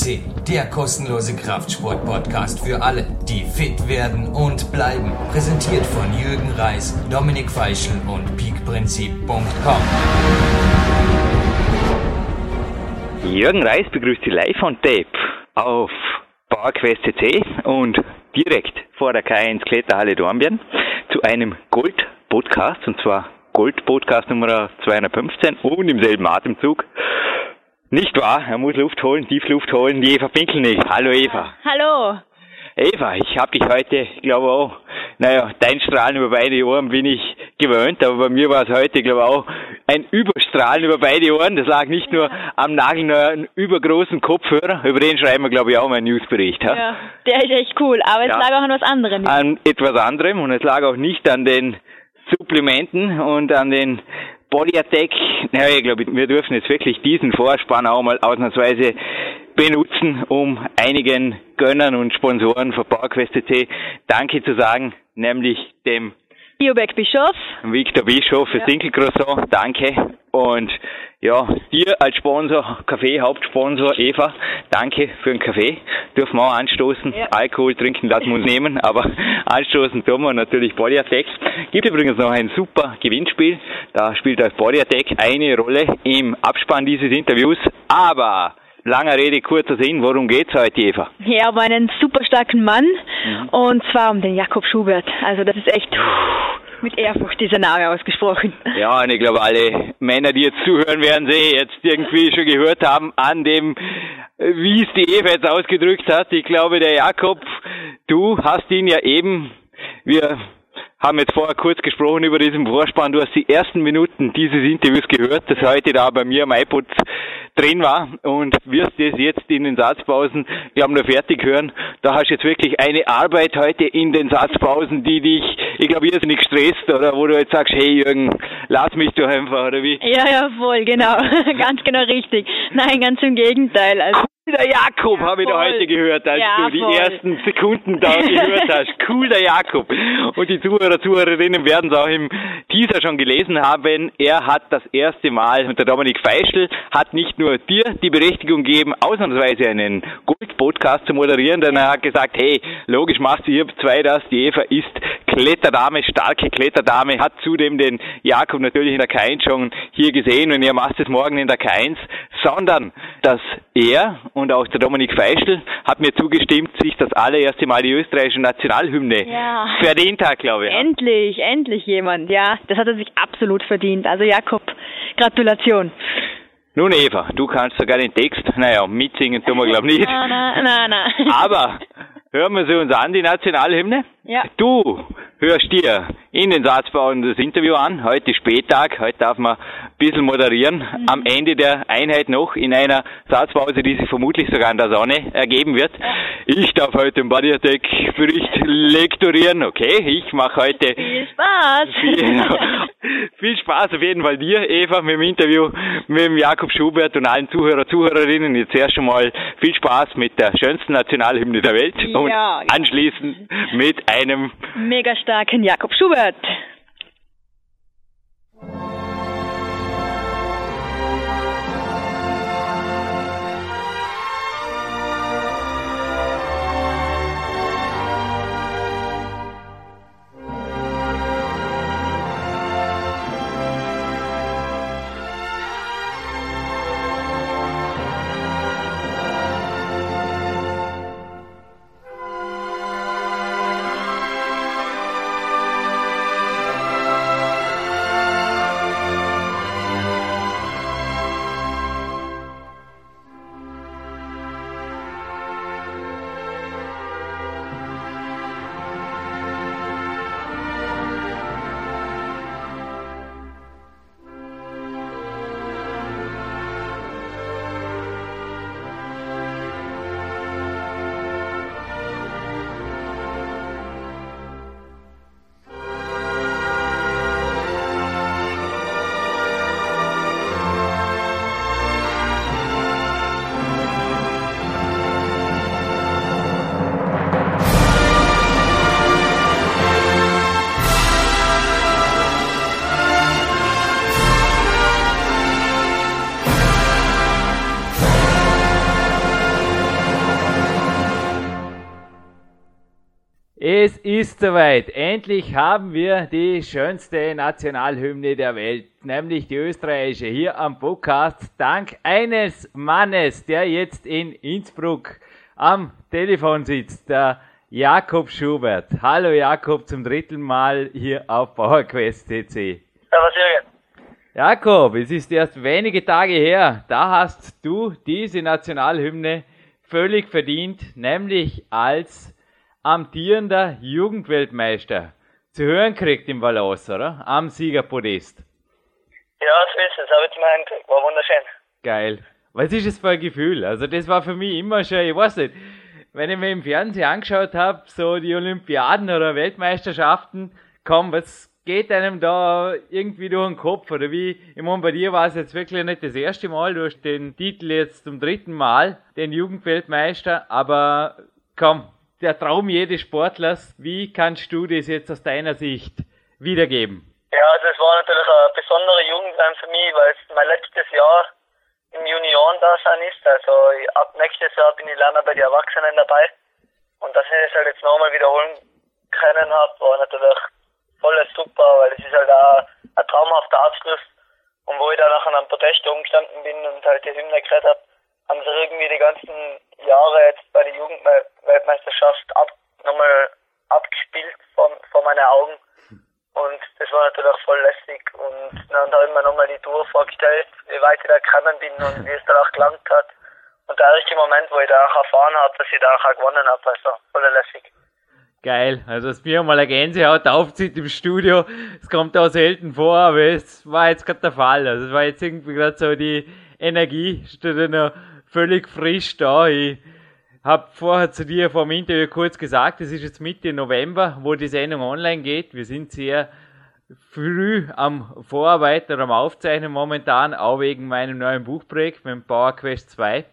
CC, der kostenlose Kraftsport-Podcast für alle, die fit werden und bleiben. Präsentiert von Jürgen Reis, Dominik Feischl und peakprinzip.com. Jürgen Reis begrüßt Sie live on Tape auf PowerQuest CC und direkt vor der K1 Kletterhalle Dornbirn zu einem Gold-Podcast und zwar Gold-Podcast Nummer 215 und im selben Atemzug nicht wahr, er muss Luft holen, Tiefluft holen, die Eva Pinkelnick. Hallo Eva. Hallo. Eva, ich habe dich heute, glaube auch, naja, dein Strahlen über beide Ohren bin ich gewöhnt, aber bei mir war es heute, glaube auch, ein Überstrahlen über beide Ohren. Das lag nicht nur am nagelneuen, übergroßen Kopfhörer, über den schreiben wir, glaube ich, auch mal einen Newsbericht. Ha? Ja, der ist echt cool, aber es ja. lag auch an was anderem. An etwas anderem und es lag auch nicht an den Supplementen und an den Body Attack, ja, ich glaube, wir dürfen jetzt wirklich diesen Vorspann auch mal ausnahmsweise benutzen, um einigen Gönnern und Sponsoren von PowerQuest Danke zu sagen, nämlich dem Biobeck Bischof. Victor Bischof für ja. Dinkelcroissant, danke. Und ja, dir als Sponsor, Kaffee, Hauptsponsor Eva, danke für den Kaffee. Dürfen wir auch anstoßen. Ja. Alkohol trinken lassen wir uns nehmen, aber anstoßen tun wir natürlich Body Attack. Gibt übrigens noch ein super Gewinnspiel. Da spielt das Body Attack eine Rolle im Abspann dieses Interviews. Aber Langer Rede, kurzer Sinn, worum geht's heute, Eva? Ja, um einen super starken Mann mhm. und zwar um den Jakob Schubert. Also das ist echt mit Ehrfurcht dieser Name ausgesprochen. Ja, und ich glaube, alle Männer, die jetzt zuhören, werden sie jetzt irgendwie schon gehört haben an dem, wie es die Eva jetzt ausgedrückt hat. Ich glaube, der Jakob, du hast ihn ja eben, wir haben jetzt vorher kurz gesprochen über diesen Vorspann. Du hast die ersten Minuten dieses Interviews gehört, das heute da bei mir am iPod drin war und wirst es jetzt in den Satzpausen, wir haben nur fertig hören. Da hast du jetzt wirklich eine Arbeit heute in den Satzpausen, die dich, ich glaube, irrsinnig stresst oder wo du jetzt sagst, hey Jürgen, lass mich doch einfach, oder wie? Ja, ja, voll, genau. ganz genau richtig. Nein, ganz im Gegenteil. Also der Jakob, ja, habe ich da heute gehört, als ja, du die voll. ersten Sekunden da gehört hast. Cool, der Jakob. Und die Zuhörer, Zuhörerinnen werden es auch im Teaser schon gelesen haben. Er hat das erste Mal, und der Dominik Feischl hat nicht nur dir die Berechtigung gegeben, ausnahmsweise einen Gold-Podcast zu moderieren, denn er hat gesagt, hey, logisch machst du hier zwei das, die Eva ist Kletterdame, starke Kletterdame, hat zudem den Jakob natürlich in der K1 schon hier gesehen und ihr macht es morgen in der K1, sondern dass er und auch der Dominik Feischl hat mir zugestimmt, sich das allererste Mal die österreichische Nationalhymne ja. verdient hat, glaube ich. Endlich, endlich jemand, ja. Das hat er sich absolut verdient. Also Jakob, Gratulation. Nun Eva, du kannst sogar den Text, naja, mitsingen tun wir glaube ich nicht. Nein, nein, nein, nein. Aber hören wir sie uns an, die Nationalhymne? Ja. Du hörst dir in den Satzbauern das Interview an. Heute Spättag, heute darf man ein bisschen moderieren. Mhm. Am Ende der Einheit noch in einer Satzpause, die sich vermutlich sogar in der Sonne ergeben wird. Ich darf heute den Body Attack Bericht lektorieren. Okay, ich mache heute viel Spaß. Viel, viel, Spaß auf jeden Fall dir, Eva, mit dem Interview mit dem Jakob Schubert und allen Zuhörer, Zuhörerinnen. Jetzt erst schon mal viel Spaß mit der schönsten Nationalhymne der Welt ja. und anschließend mit einem mega starken Jakob Schubert. Es ist soweit. Endlich haben wir die schönste Nationalhymne der Welt, nämlich die österreichische, hier am Podcast, dank eines Mannes, der jetzt in Innsbruck am Telefon sitzt, der Jakob Schubert. Hallo Jakob zum dritten Mal hier auf PowerQuest CC. Servus Jürgen. Jakob, es ist erst wenige Tage her, da hast du diese Nationalhymne völlig verdient, nämlich als amtierender Jugendweltmeister zu hören kriegt im Valence, oder? Am Siegerpodest. Ja, so ist es. Habe ich mal gekriegt. War wunderschön. Geil. Was ist das für ein Gefühl? Also das war für mich immer schon, ich weiß nicht, wenn ich mir im Fernsehen angeschaut habe, so die Olympiaden oder Weltmeisterschaften, komm, was geht einem da irgendwie durch den Kopf? Oder wie, ich meine, bei dir war es jetzt wirklich nicht das erste Mal, du hast den Titel jetzt zum dritten Mal, den Jugendweltmeister, aber komm, der Traum jedes Sportlers. Wie kannst du das jetzt aus deiner Sicht wiedergeben? Ja, also es war natürlich eine besondere Jugendheim für mich, weil es mein letztes Jahr im Junioren-Dasein ist. Also ab nächstes Jahr bin ich leider bei den Erwachsenen dabei. Und dass ich das halt jetzt nochmal wiederholen können habe, war natürlich voll super, weil es ist halt auch ein traumhafter Abschluss. Und wo ich dann nachher am Podest umgestanden bin und halt die Hymne gekriegt habe, haben sie irgendwie die ganzen Jahre jetzt bei der Jugendweltmeisterschaft ab, nochmal abgespielt vor, vor meinen Augen. Und das war natürlich voll lässig. Und dann habe ich mir nochmal die Tour vorgestellt, wie weit ich da gekommen bin und wie es dann auch gelangt hat. Und der richtige Moment, wo ich da auch erfahren habe, dass ich da auch gewonnen habe, also voll lässig. Geil, also dass mir mal eine Gänsehaut aufzieht im Studio, es kommt auch selten vor, aber es war jetzt gerade der Fall. Also es war jetzt irgendwie gerade so die Energie, steht noch völlig frisch da. Ich habe vorher zu dir vor dem Interview kurz gesagt, es ist jetzt Mitte November, wo die Sendung online geht. Wir sind sehr früh am Vorarbeiten oder am Aufzeichnen momentan, auch wegen meinem neuen Buchprojekt mit dem Power Quest 2.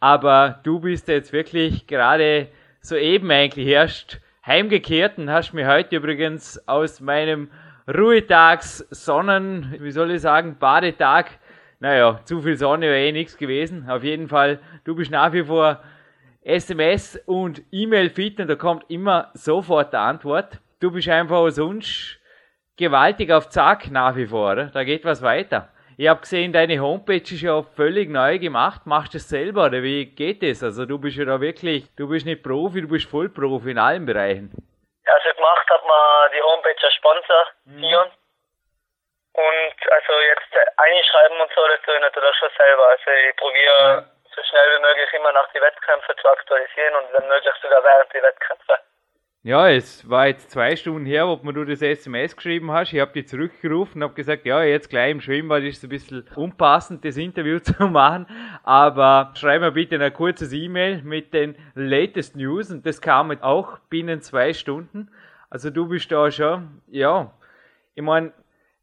Aber du bist jetzt wirklich gerade soeben eigentlich erst heimgekehrt und hast mir heute übrigens aus meinem Ruhetags Sonnen, wie soll ich sagen, Badetag naja, zu viel Sonne wäre eh nichts gewesen. Auf jeden Fall, du bist nach wie vor SMS und E-Mail fit und da kommt immer sofort die Antwort. Du bist einfach sonst gewaltig auf Zack nach wie vor, oder? Da geht was weiter. Ich habe gesehen, deine Homepage ist ja völlig neu gemacht. Machst du es selber oder wie geht das? Also du bist ja da wirklich, du bist nicht Profi, du bist Vollprofi in allen Bereichen. Ja, also gemacht hat man die Homepage als Sponsor, mhm. Und also jetzt einschreiben und so, das tue ich natürlich schon selber. Also ich probiere ja. so schnell wie möglich immer nach die Wettkämpfe zu aktualisieren und wenn möglich sogar während die Wettkämpfe. Ja, es war jetzt zwei Stunden her, ob du das SMS geschrieben hast. Ich habe dich zurückgerufen und habe gesagt, ja, jetzt gleich im Schwimmbad ist es ein bisschen unpassend, das Interview zu machen. Aber schreib mir bitte ein kurzes E-Mail mit den latest News und das kam auch binnen zwei Stunden. Also du bist da schon, ja, ich meine,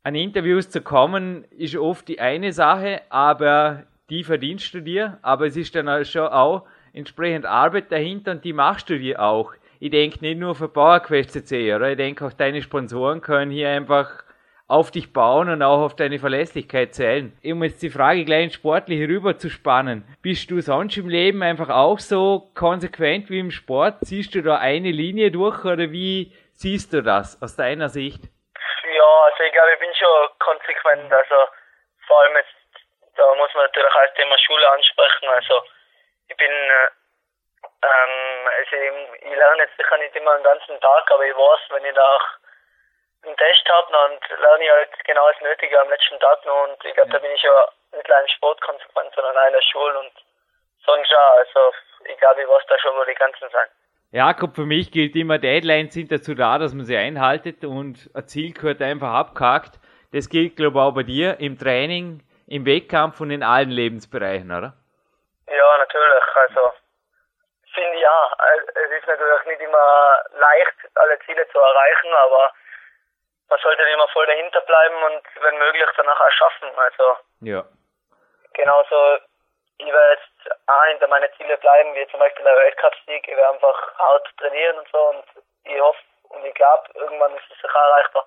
an Interviews zu kommen, ist oft die eine Sache, aber die verdienst du dir, aber es ist dann schon auch entsprechend Arbeit dahinter und die machst du dir auch. Ich denke nicht nur für PowerQuest oder? Ich denke auch deine Sponsoren können hier einfach auf dich bauen und auch auf deine Verlässlichkeit zählen. Um jetzt die Frage gleich sportlich rüber zu spannen. Bist du sonst im Leben einfach auch so konsequent wie im Sport? Siehst du da eine Linie durch oder wie siehst du das aus deiner Sicht? Ja, also ich glaube, ich bin schon konsequent. Also vor allem jetzt, da muss man natürlich auch das Thema Schule ansprechen. Also ich bin, äh, ähm, also ich, ich lerne jetzt sicher nicht immer den ganzen Tag, aber ich weiß, wenn ich da auch einen Test habe, dann lerne ich halt genau das Nötige am letzten Tag noch und ich glaube, da bin ich ja nicht allein sportkonsequent, sondern auch in der Schule und sonst auch. Also ich glaube, ich weiß da schon, wo die Grenzen sind. Jakob, für mich gilt immer, Deadlines sind dazu da, dass man sie einhaltet und ein Ziel gehört einfach abgehakt. Das gilt, glaube ich, auch bei dir im Training, im Wettkampf und in allen Lebensbereichen, oder? Ja, natürlich. Also, finde ja. Es ist natürlich nicht immer leicht, alle Ziele zu erreichen, aber man sollte immer voll dahinter bleiben und wenn möglich danach auch schaffen. Also, ja. Genauso ich werde jetzt auch hinter meine Ziele bleiben, wie zum Beispiel der Weltcup-Sieg. Ich werde einfach hart trainieren und so und ich hoffe und ich glaube, irgendwann ist es sicher erreichbar.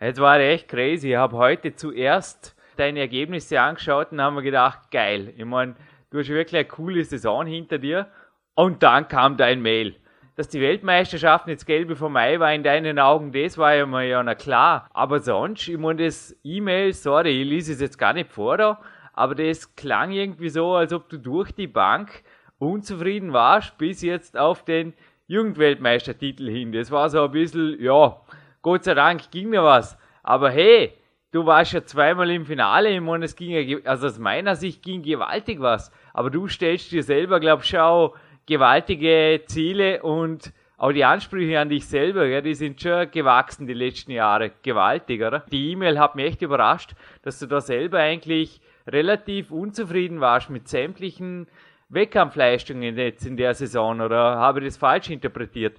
Jetzt war echt crazy. Ich habe heute zuerst deine Ergebnisse angeschaut und haben mir gedacht, geil. Ich meine, du hast wirklich eine coole Saison hinter dir. Und dann kam dein Mail. dass die Weltmeisterschaften jetzt gelbe vom Mai war in deinen Augen, das war ja mal ja na klar. Aber sonst, ich meine, das E-Mail, sorry, ich lese es jetzt gar nicht vor da, aber das klang irgendwie so, als ob du durch die Bank unzufrieden warst, bis jetzt auf den Jugendweltmeistertitel hin. Das war so ein bisschen, ja, Gott sei Dank ging mir was. Aber hey, du warst ja zweimal im Finale, ich meine, es ging ja, also aus meiner Sicht ging gewaltig was. Aber du stellst dir selber, glaub ich, auch gewaltige Ziele und auch die Ansprüche an dich selber, ja, die sind schon gewachsen die letzten Jahre. Gewaltig, oder? Die E-Mail hat mich echt überrascht, dass du da selber eigentlich relativ unzufrieden warst mit sämtlichen Wettkampfleistungen jetzt in der Saison, oder habe ich das falsch interpretiert?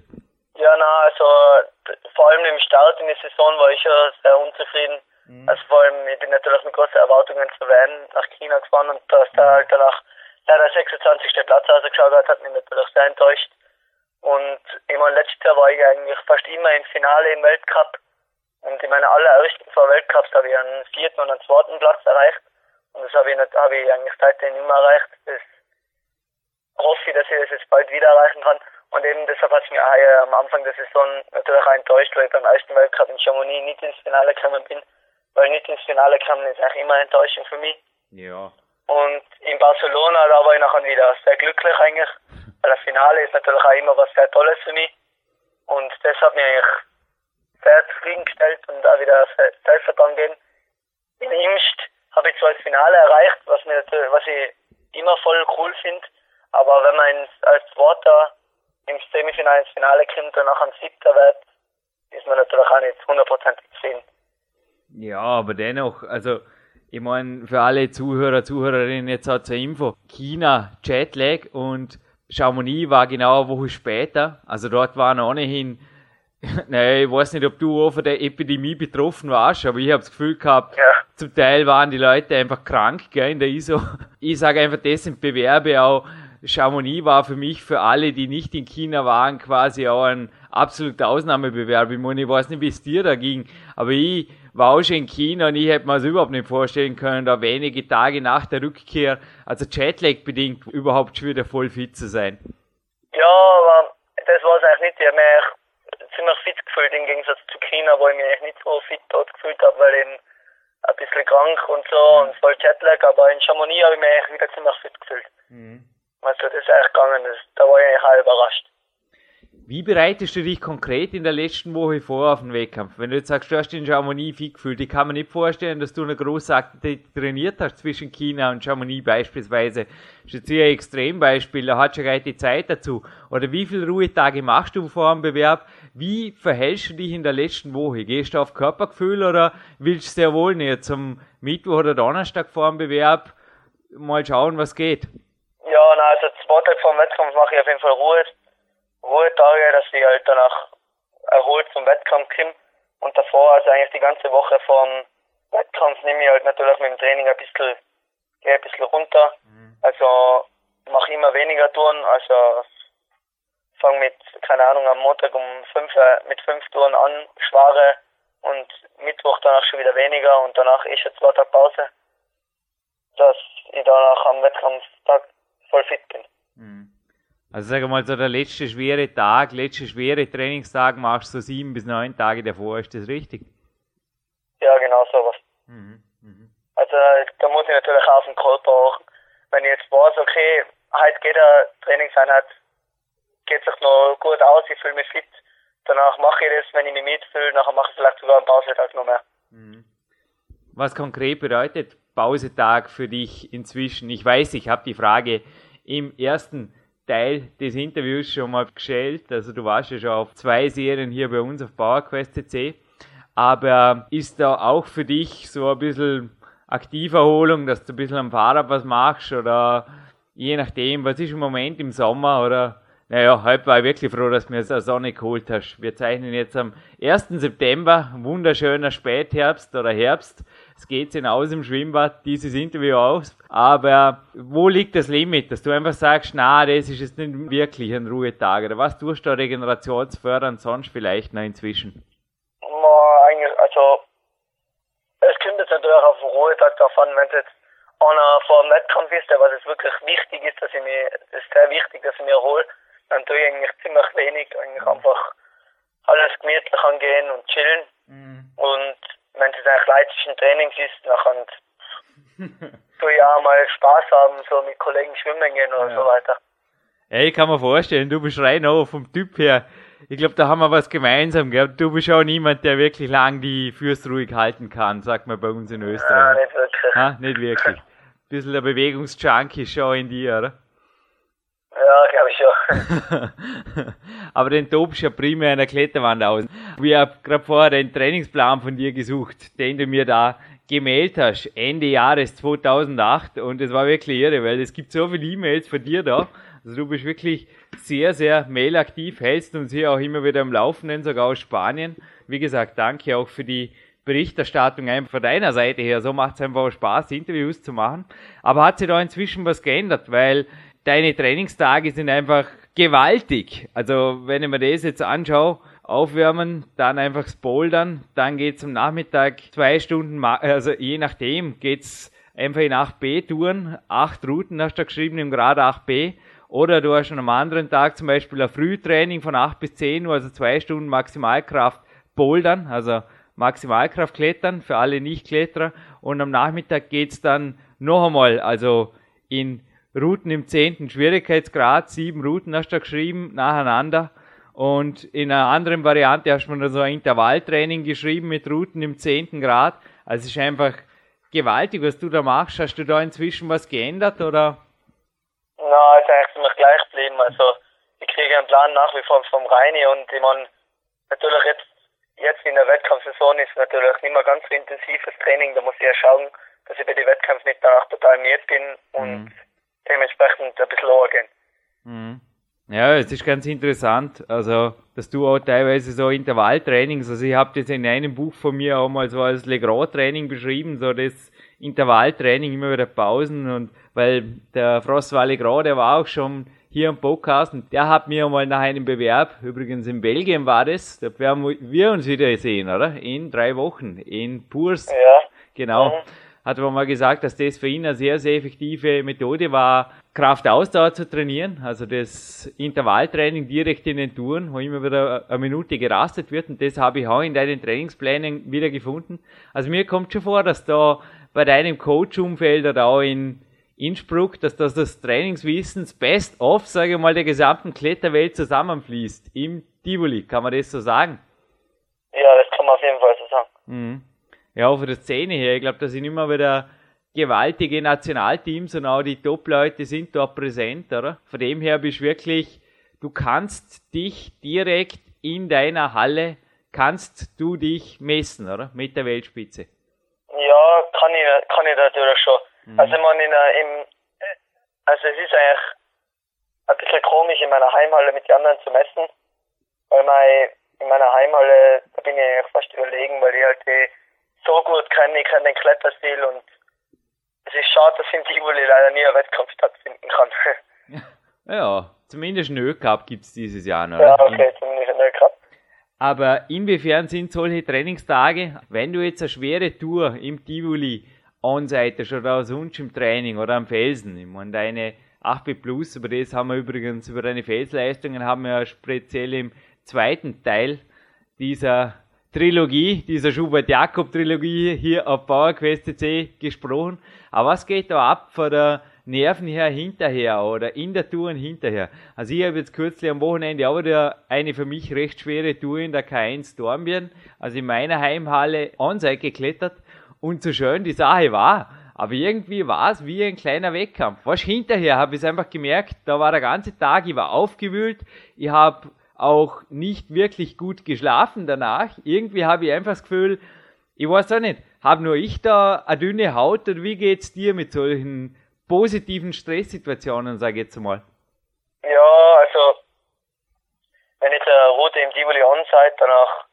Ja, na, also vor allem im Start in der Saison war ich ja sehr unzufrieden. Mhm. Also vor allem, ich bin natürlich mit großen Erwartungen zu werden nach China gefahren und dass da halt danach leider 26. Platz rausgeschaut hat, hat mich natürlich sehr enttäuscht. Und ich meine, letztes Jahr war ich eigentlich fast immer im Finale im Weltcup. Und in meinen allerersten zwei Weltcups habe ich einen vierten und einen zweiten Platz erreicht. Und das habe ich, nicht, habe ich eigentlich seitdem immer erreicht. Das hoffe ich, dass ich das jetzt bald wieder erreichen kann. Und eben deshalb hat es mir auch am Anfang der Saison natürlich auch enttäuscht, weil ich beim ersten Weltcup in Chamonix nicht ins Finale gekommen bin. Weil nicht ins Finale kommen ist eigentlich immer enttäuschend für mich. Ja. Und in Barcelona, da war ich nachher wieder sehr glücklich eigentlich. Weil das Finale ist natürlich auch immer was sehr Tolles für mich. Und das hat mich eigentlich sehr zufriedengestellt und auch wieder Selbstvertrauen gegeben. In Imst habe ich zwar das Finale erreicht, was, mir, was ich immer voll cool finde, aber wenn man als Zweiter im Semifinale ins Finale kommt und nachher ein Siebter wird, ist man natürlich auch nicht hundertprozentig zufrieden. Ja, aber dennoch, also ich meine, für alle Zuhörer, Zuhörerinnen jetzt hat zur Info, China Jetlag und Chamonix war genau eine Woche später. Also dort waren ohnehin, naja, ich weiß nicht, ob du auch von der Epidemie betroffen warst, aber ich habe das Gefühl gehabt, ja. Zum Teil waren die Leute einfach krank gell, in der ISO. Ich sage einfach, das sind Bewerbe auch. Chamonix war für mich, für alle, die nicht in China waren, quasi auch ein absoluter Ausnahmebewerb. Ich meine, ich weiß nicht, wie es dir da ging, aber ich war auch schon in China und ich hätte mir das überhaupt nicht vorstellen können, da wenige Tage nach der Rückkehr, also Jetlag bedingt, überhaupt schon wieder voll fit zu sein. Ja, aber das war es eigentlich nicht. Ich habe mich ziemlich fit gefühlt im Gegensatz zu China, wo ich mich eigentlich nicht so fit dort gefühlt habe, weil eben ein bisschen krank und so mhm. und voll Jetlag, aber in Chamonix habe ich mich eigentlich wieder ziemlich fit gefühlt. Mhm. Also das ist eigentlich gegangen, das, da war ich eigentlich auch überrascht. Wie bereitest du dich konkret in der letzten Woche vor auf den Wettkampf? Wenn du jetzt sagst, du hast den Chamonix fit gefühlt, ich kann mir nicht vorstellen, dass du eine große trainiert hast zwischen China und Chamonix beispielsweise. Das ist jetzt hier ein Extrembeispiel, da hat schon gleich die Zeit dazu. Oder wie viele Ruhetage machst du vor dem Bewerb? Wie verhältst du dich in der letzten Woche? Gehst du auf Körpergefühl oder willst du sehr wohl nicht zum Mittwoch oder Donnerstag vor dem Bewerb mal schauen, was geht? Ja, na, also zwei Tage vor dem Wettkampf mache ich auf jeden Fall Ruhe Ruhetage, dass ich halt danach erholt zum Wettkampf komme. Und davor, also eigentlich die ganze Woche vom Wettkampf, nehme ich halt natürlich mit dem Training ein bisschen, gehe ein bisschen runter. Mhm. Also mache immer weniger Touren, also fange mit, keine Ahnung, am Montag um fünf, äh, mit fünf Touren an, schware und Mittwoch danach schon wieder weniger und danach eh schon zwei Tage Pause, dass ich danach am Wettkampftag voll fit bin. Mhm. Also sag mal, so der letzte schwere Tag, letzte schwere Trainingstag machst du so sieben bis neun Tage davor, ist das richtig? Ja, genau sowas. Mhm, mh. Also da muss ich natürlich auf den Körper achten. Wenn ich jetzt weiß, okay, heute geht eine Trainingseinheit, geht sich noch gut aus, ich fühle mich fit, danach mache ich das, wenn ich mich mitfühle, nachher mache ich vielleicht sogar einen Pausetag noch mehr. Mhm. Was konkret bedeutet Pausetag für dich inzwischen? Ich weiß, ich habe die Frage im ersten Teil des Interviews schon mal gestellt. Also du warst ja schon auf zwei Serien hier bei uns auf PowerQuest. Aber ist da auch für dich so ein bisschen Aktiverholung, dass du ein bisschen am Fahrrad was machst oder je nachdem, was ist im Moment im Sommer oder naja, heute war ich wirklich froh, dass du mir eine Sonne geholt hast. Wir zeichnen jetzt am 1. September, wunderschöner Spätherbst oder Herbst. Es geht hinaus im Schwimmbad, dieses Interview aus. Aber wo liegt das Limit, dass du einfach sagst, na, das ist jetzt nicht wirklich ein Ruhetag? Oder was tust du regenerationsfördernd sonst vielleicht noch inzwischen? Na, eigentlich, also, es kommt jetzt natürlich auf den Ruhetag davon, wenn es jetzt einer vor dem Wettkampf ist, was jetzt wirklich wichtig ist, dass ich mir, es ist sehr wichtig, dass ich mir erhole, dann tue ich eigentlich ziemlich wenig, eigentlich einfach alles gemütlich angehen und chillen. Mhm. Und wenn es eigentlich leidlichen Trainings ist, dann tue ich auch mal Spaß haben, so mit Kollegen schwimmen gehen oder ja. so weiter. Ja, ich kann mir vorstellen, du bist rein auch vom Typ her. Ich glaube, da haben wir was gemeinsam, gell? Du bist auch niemand, der wirklich lang die Fürst ruhig halten kann, sagt man bei uns in Österreich. Ja, nicht wirklich. Ha? Nicht wirklich. Ein bisschen der Bewegungsjunkie schon in dir, oder? Ja, glaube ich schon. Aber den tobst ja primär in der Kletterwand aus. Ich habe gerade vorher den Trainingsplan von dir gesucht, den du mir da gemeldet hast, Ende Jahres 2008. Und es war wirklich irre, weil es gibt so viele E-Mails von dir da. Also du bist wirklich sehr, sehr mailaktiv, hältst uns hier auch immer wieder am Laufenden, sogar aus Spanien. Wie gesagt, danke auch für die Berichterstattung einfach von deiner Seite her. So macht es einfach auch Spaß, Interviews zu machen. Aber hat sich da inzwischen was geändert, weil deine Trainingstage sind einfach gewaltig. Also wenn ich mir das jetzt anschaue, aufwärmen, dann einfach Bouldern, dann geht's am Nachmittag zwei Stunden, also je nachdem, geht's einfach in 8b-Touren, acht Routen hast du geschrieben im Grad 8b, oder du hast schon am anderen Tag zum Beispiel ein Frühtraining von 8 bis 10 Uhr, also zwei Stunden Maximalkraft Bouldern, also Maximalkraft klettern für alle Nicht-Kletterer, und am Nachmittag geht's dann noch einmal, also in Routen im zehnten Schwierigkeitsgrad, sieben Routen hast du geschrieben, nacheinander. Und in einer anderen Variante hast du mir so ein Intervalltraining geschrieben mit Routen im zehnten Grad. Also es ist einfach gewaltig, was du da machst. Hast du da inzwischen was geändert oder? Na, es ist eigentlich ziemlich gleich geblieben. Also ich kriege einen Plan nach wie vor vom Reini und ich meine, natürlich jetzt, jetzt in der Wettkampfsaison ist natürlich nicht mehr ganz so intensives Training. Da muss ich ja schauen, dass ich bei den Wettkämpfen nicht danach total miert bin und mhm dementsprechend ein bisschen angehen. Mhm. Ja, es ist ganz interessant, also dass du auch teilweise so Intervalltrainings, also ich habe das in einem Buch von mir auch mal so als Legros-Training beschrieben, so das Intervalltraining, immer wieder Pausen und weil der François Legros, der war auch schon hier im Podcast und der hat mir mal nach einem Bewerb, übrigens in Belgien war das, da werden wir uns wieder sehen, oder? In drei Wochen, in Purs. Ja. Genau. Mhm hat aber mal gesagt, dass das für ihn eine sehr, sehr effektive Methode war, Kraftausdauer zu trainieren, also das Intervalltraining direkt in den Touren, wo immer wieder eine Minute gerastet wird und das habe ich auch in deinen Trainingsplänen wieder gefunden. Also mir kommt schon vor, dass da bei deinem Coach-Umfeld oder auch in Innsbruck, dass das das Trainingswissens best of, sage ich mal, der gesamten Kletterwelt zusammenfließt im Tivoli. Kann man das so sagen? Ja, das kann man auf jeden Fall so sagen. Mhm ja, von der Szene her, ich glaube, da sind immer wieder gewaltige Nationalteams und auch die Top-Leute sind dort präsent, oder? Von dem her bist du wirklich, du kannst dich direkt in deiner Halle, kannst du dich messen, oder? Mit der Weltspitze. Ja, kann ich, kann ich natürlich schon. Mhm. Also, man in, im, also es ist eigentlich ein bisschen komisch, in meiner Heimhalle mit den anderen zu messen, weil mein, in meiner Heimhalle, da bin ich eigentlich fast überlegen, weil ich halt die so gut kenne ich kenne den Kletterstil und es ist schade, dass in Tivoli leider nie ein Wettkampf stattfinden kann. ja, zumindest einen Ö-Cup gibt es dieses Jahr noch. Ja, okay, zumindest einen Ö-Cup. Aber inwiefern sind solche Trainingstage, wenn du jetzt eine schwere Tour im Tivoli anseitest oder sonst im Training oder am Felsen, ich meine, deine 8B Plus, über das haben wir übrigens, über deine Felsleistungen haben wir ja speziell im zweiten Teil dieser Trilogie, dieser Schubert-Jakob-Trilogie hier auf PowerQuest C gesprochen. Aber was geht da ab von der Nerven her hinterher oder in der Tour und hinterher? Also ich habe jetzt kürzlich am Wochenende auch wieder eine für mich recht schwere Tour in der K1 Dornbirn, also in meiner Heimhalle onside geklettert und so schön die Sache war. Aber irgendwie war es wie ein kleiner Wettkampf. Was hinterher habe ich einfach gemerkt, da war der ganze Tag, ich war aufgewühlt, ich habe auch nicht wirklich gut geschlafen danach. Irgendwie habe ich einfach das Gefühl, ich weiß auch nicht, habe nur ich da eine dünne Haut oder wie geht's dir mit solchen positiven Stresssituationen, sage ich jetzt mal? Ja, also wenn ich eine Route im Tivoli on-site danach,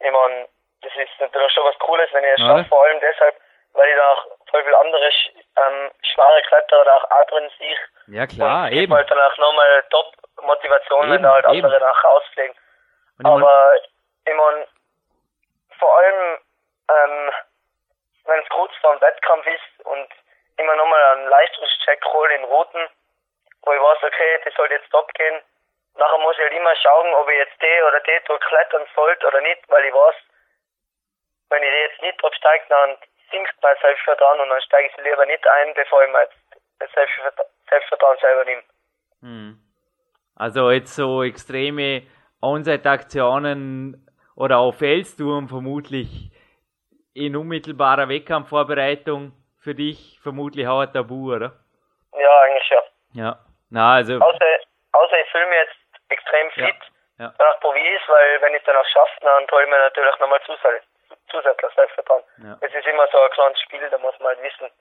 ich meine, das ist natürlich schon was Cooles, wenn ich es ja. schaffe, vor allem deshalb, weil ich danach voll viel andere ähm, schwere Kletterer da auch drin sehe. Ja klar, und eben. halt danach nochmal top Motivation, eben, wenn da halt eben. andere nach ausfliegen. Aber ich mein, vor allem, ähm, wenn es kurz vor dem Wettkampf ist und immer nochmal einen Leistungscheck hole in Routen, wo ich weiß, okay, das soll jetzt top gehen, nachher muss ich halt immer schauen, ob ich jetzt die oder die Tour klettern sollte oder nicht, weil ich weiß, wenn ich jetzt nicht drauf steige, dann sinkt mein Selbstvertrauen und dann steige ich lieber nicht ein, bevor ich mir jetzt das Selbstvertrauen selber nehme. Hm. Also jetzt so extreme On-Site-Aktionen oder auch Felstouren vermutlich in unmittelbarer Wettkampfvorbereitung für dich vermutlich auch ein Tabu, oder? Ja, eigentlich ja. Ja. Na, also. Außer, außer ich fühle mich jetzt extrem fit. Ja. ja. Danach probiere ich es, weil wenn ich es dann auch schaffe, dann hole ich mir natürlich nochmal zusätzlich, zusätzlich Selbstvertrauen. Ja. Es ist immer so ein kleines Spiel, da muss man halt wissen,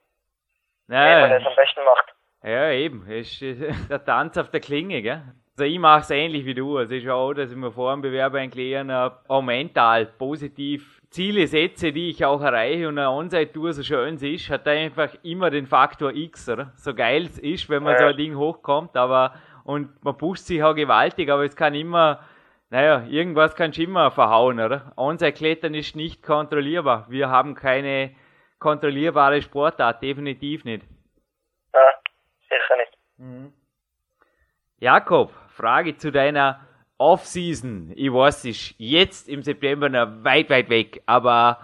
ja, wie man das am besten macht. Ja, eben. Es ist der Tanz auf der Klinge, gell? Also ich mache es ähnlich wie du. Also ich schaue, dass ich mir vor dem Bewerber eigentlich eher auch mental positiv Ziele setze, die ich auch erreiche und eine On-Site-Tour, so schön sie ist, hat einfach immer den Faktor X, oder? So geil es ist, wenn man ja. so ein Ding hochkommt, aber und man pusht sich auch gewaltig, aber es kann immer, naja, irgendwas kann schon immer verhauen, oder? On-Site-Klettern ist nicht kontrollierbar. Wir haben keine kontrollierbare Sportart, definitiv nicht. Ja, sicher nicht. Mhm. Jakob, Frage zu deiner Off-Season. Ich weiß, ist jetzt im September noch weit, weit weg, aber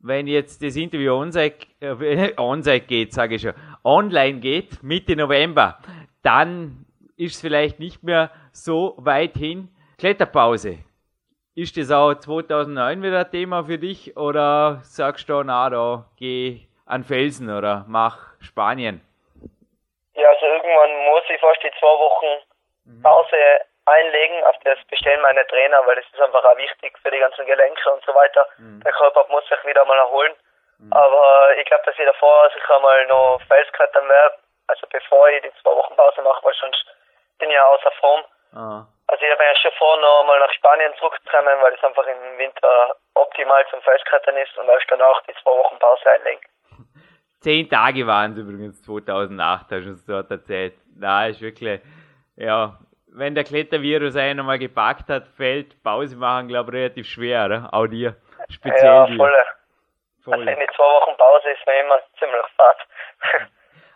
wenn jetzt das Interview on-site, äh, on geht, sage ich schon, online geht, Mitte November, dann ist es vielleicht nicht mehr so weit hin. Kletterpause. Ist das auch 2009 wieder ein Thema für dich oder sagst du, na, da geh an Felsen oder mach Spanien? Ja, also irgendwann muss ich fast die zwei Wochen. Pause einlegen, auf das bestellen meine Trainer, weil das ist einfach auch wichtig für die ganzen Gelenke und so weiter. Mhm. Der Körper muss sich wieder mal erholen. Mhm. Aber ich glaube, dass ich davor sicher mal noch Felsklettern werde, also bevor ich die zwei Wochen Pause mache, weil sonst bin ich ja außer Form. Ah. Also ich habe ja schon vor, noch mal nach Spanien zurückzukommen, weil es einfach im Winter optimal zum Felsklettern ist und erst danach die zwei Wochen Pause einlegen. Zehn Tage waren es übrigens 2008, hast du uns dort erzählt. Na, ist wirklich ja, wenn der Klettervirus einen einmal gepackt hat, fällt Pause machen, glaube ich, relativ schwer, oder? Auch dir. Speziell ja, voll. voll. Also in zwei Wochen Pause ist mir immer ziemlich fad.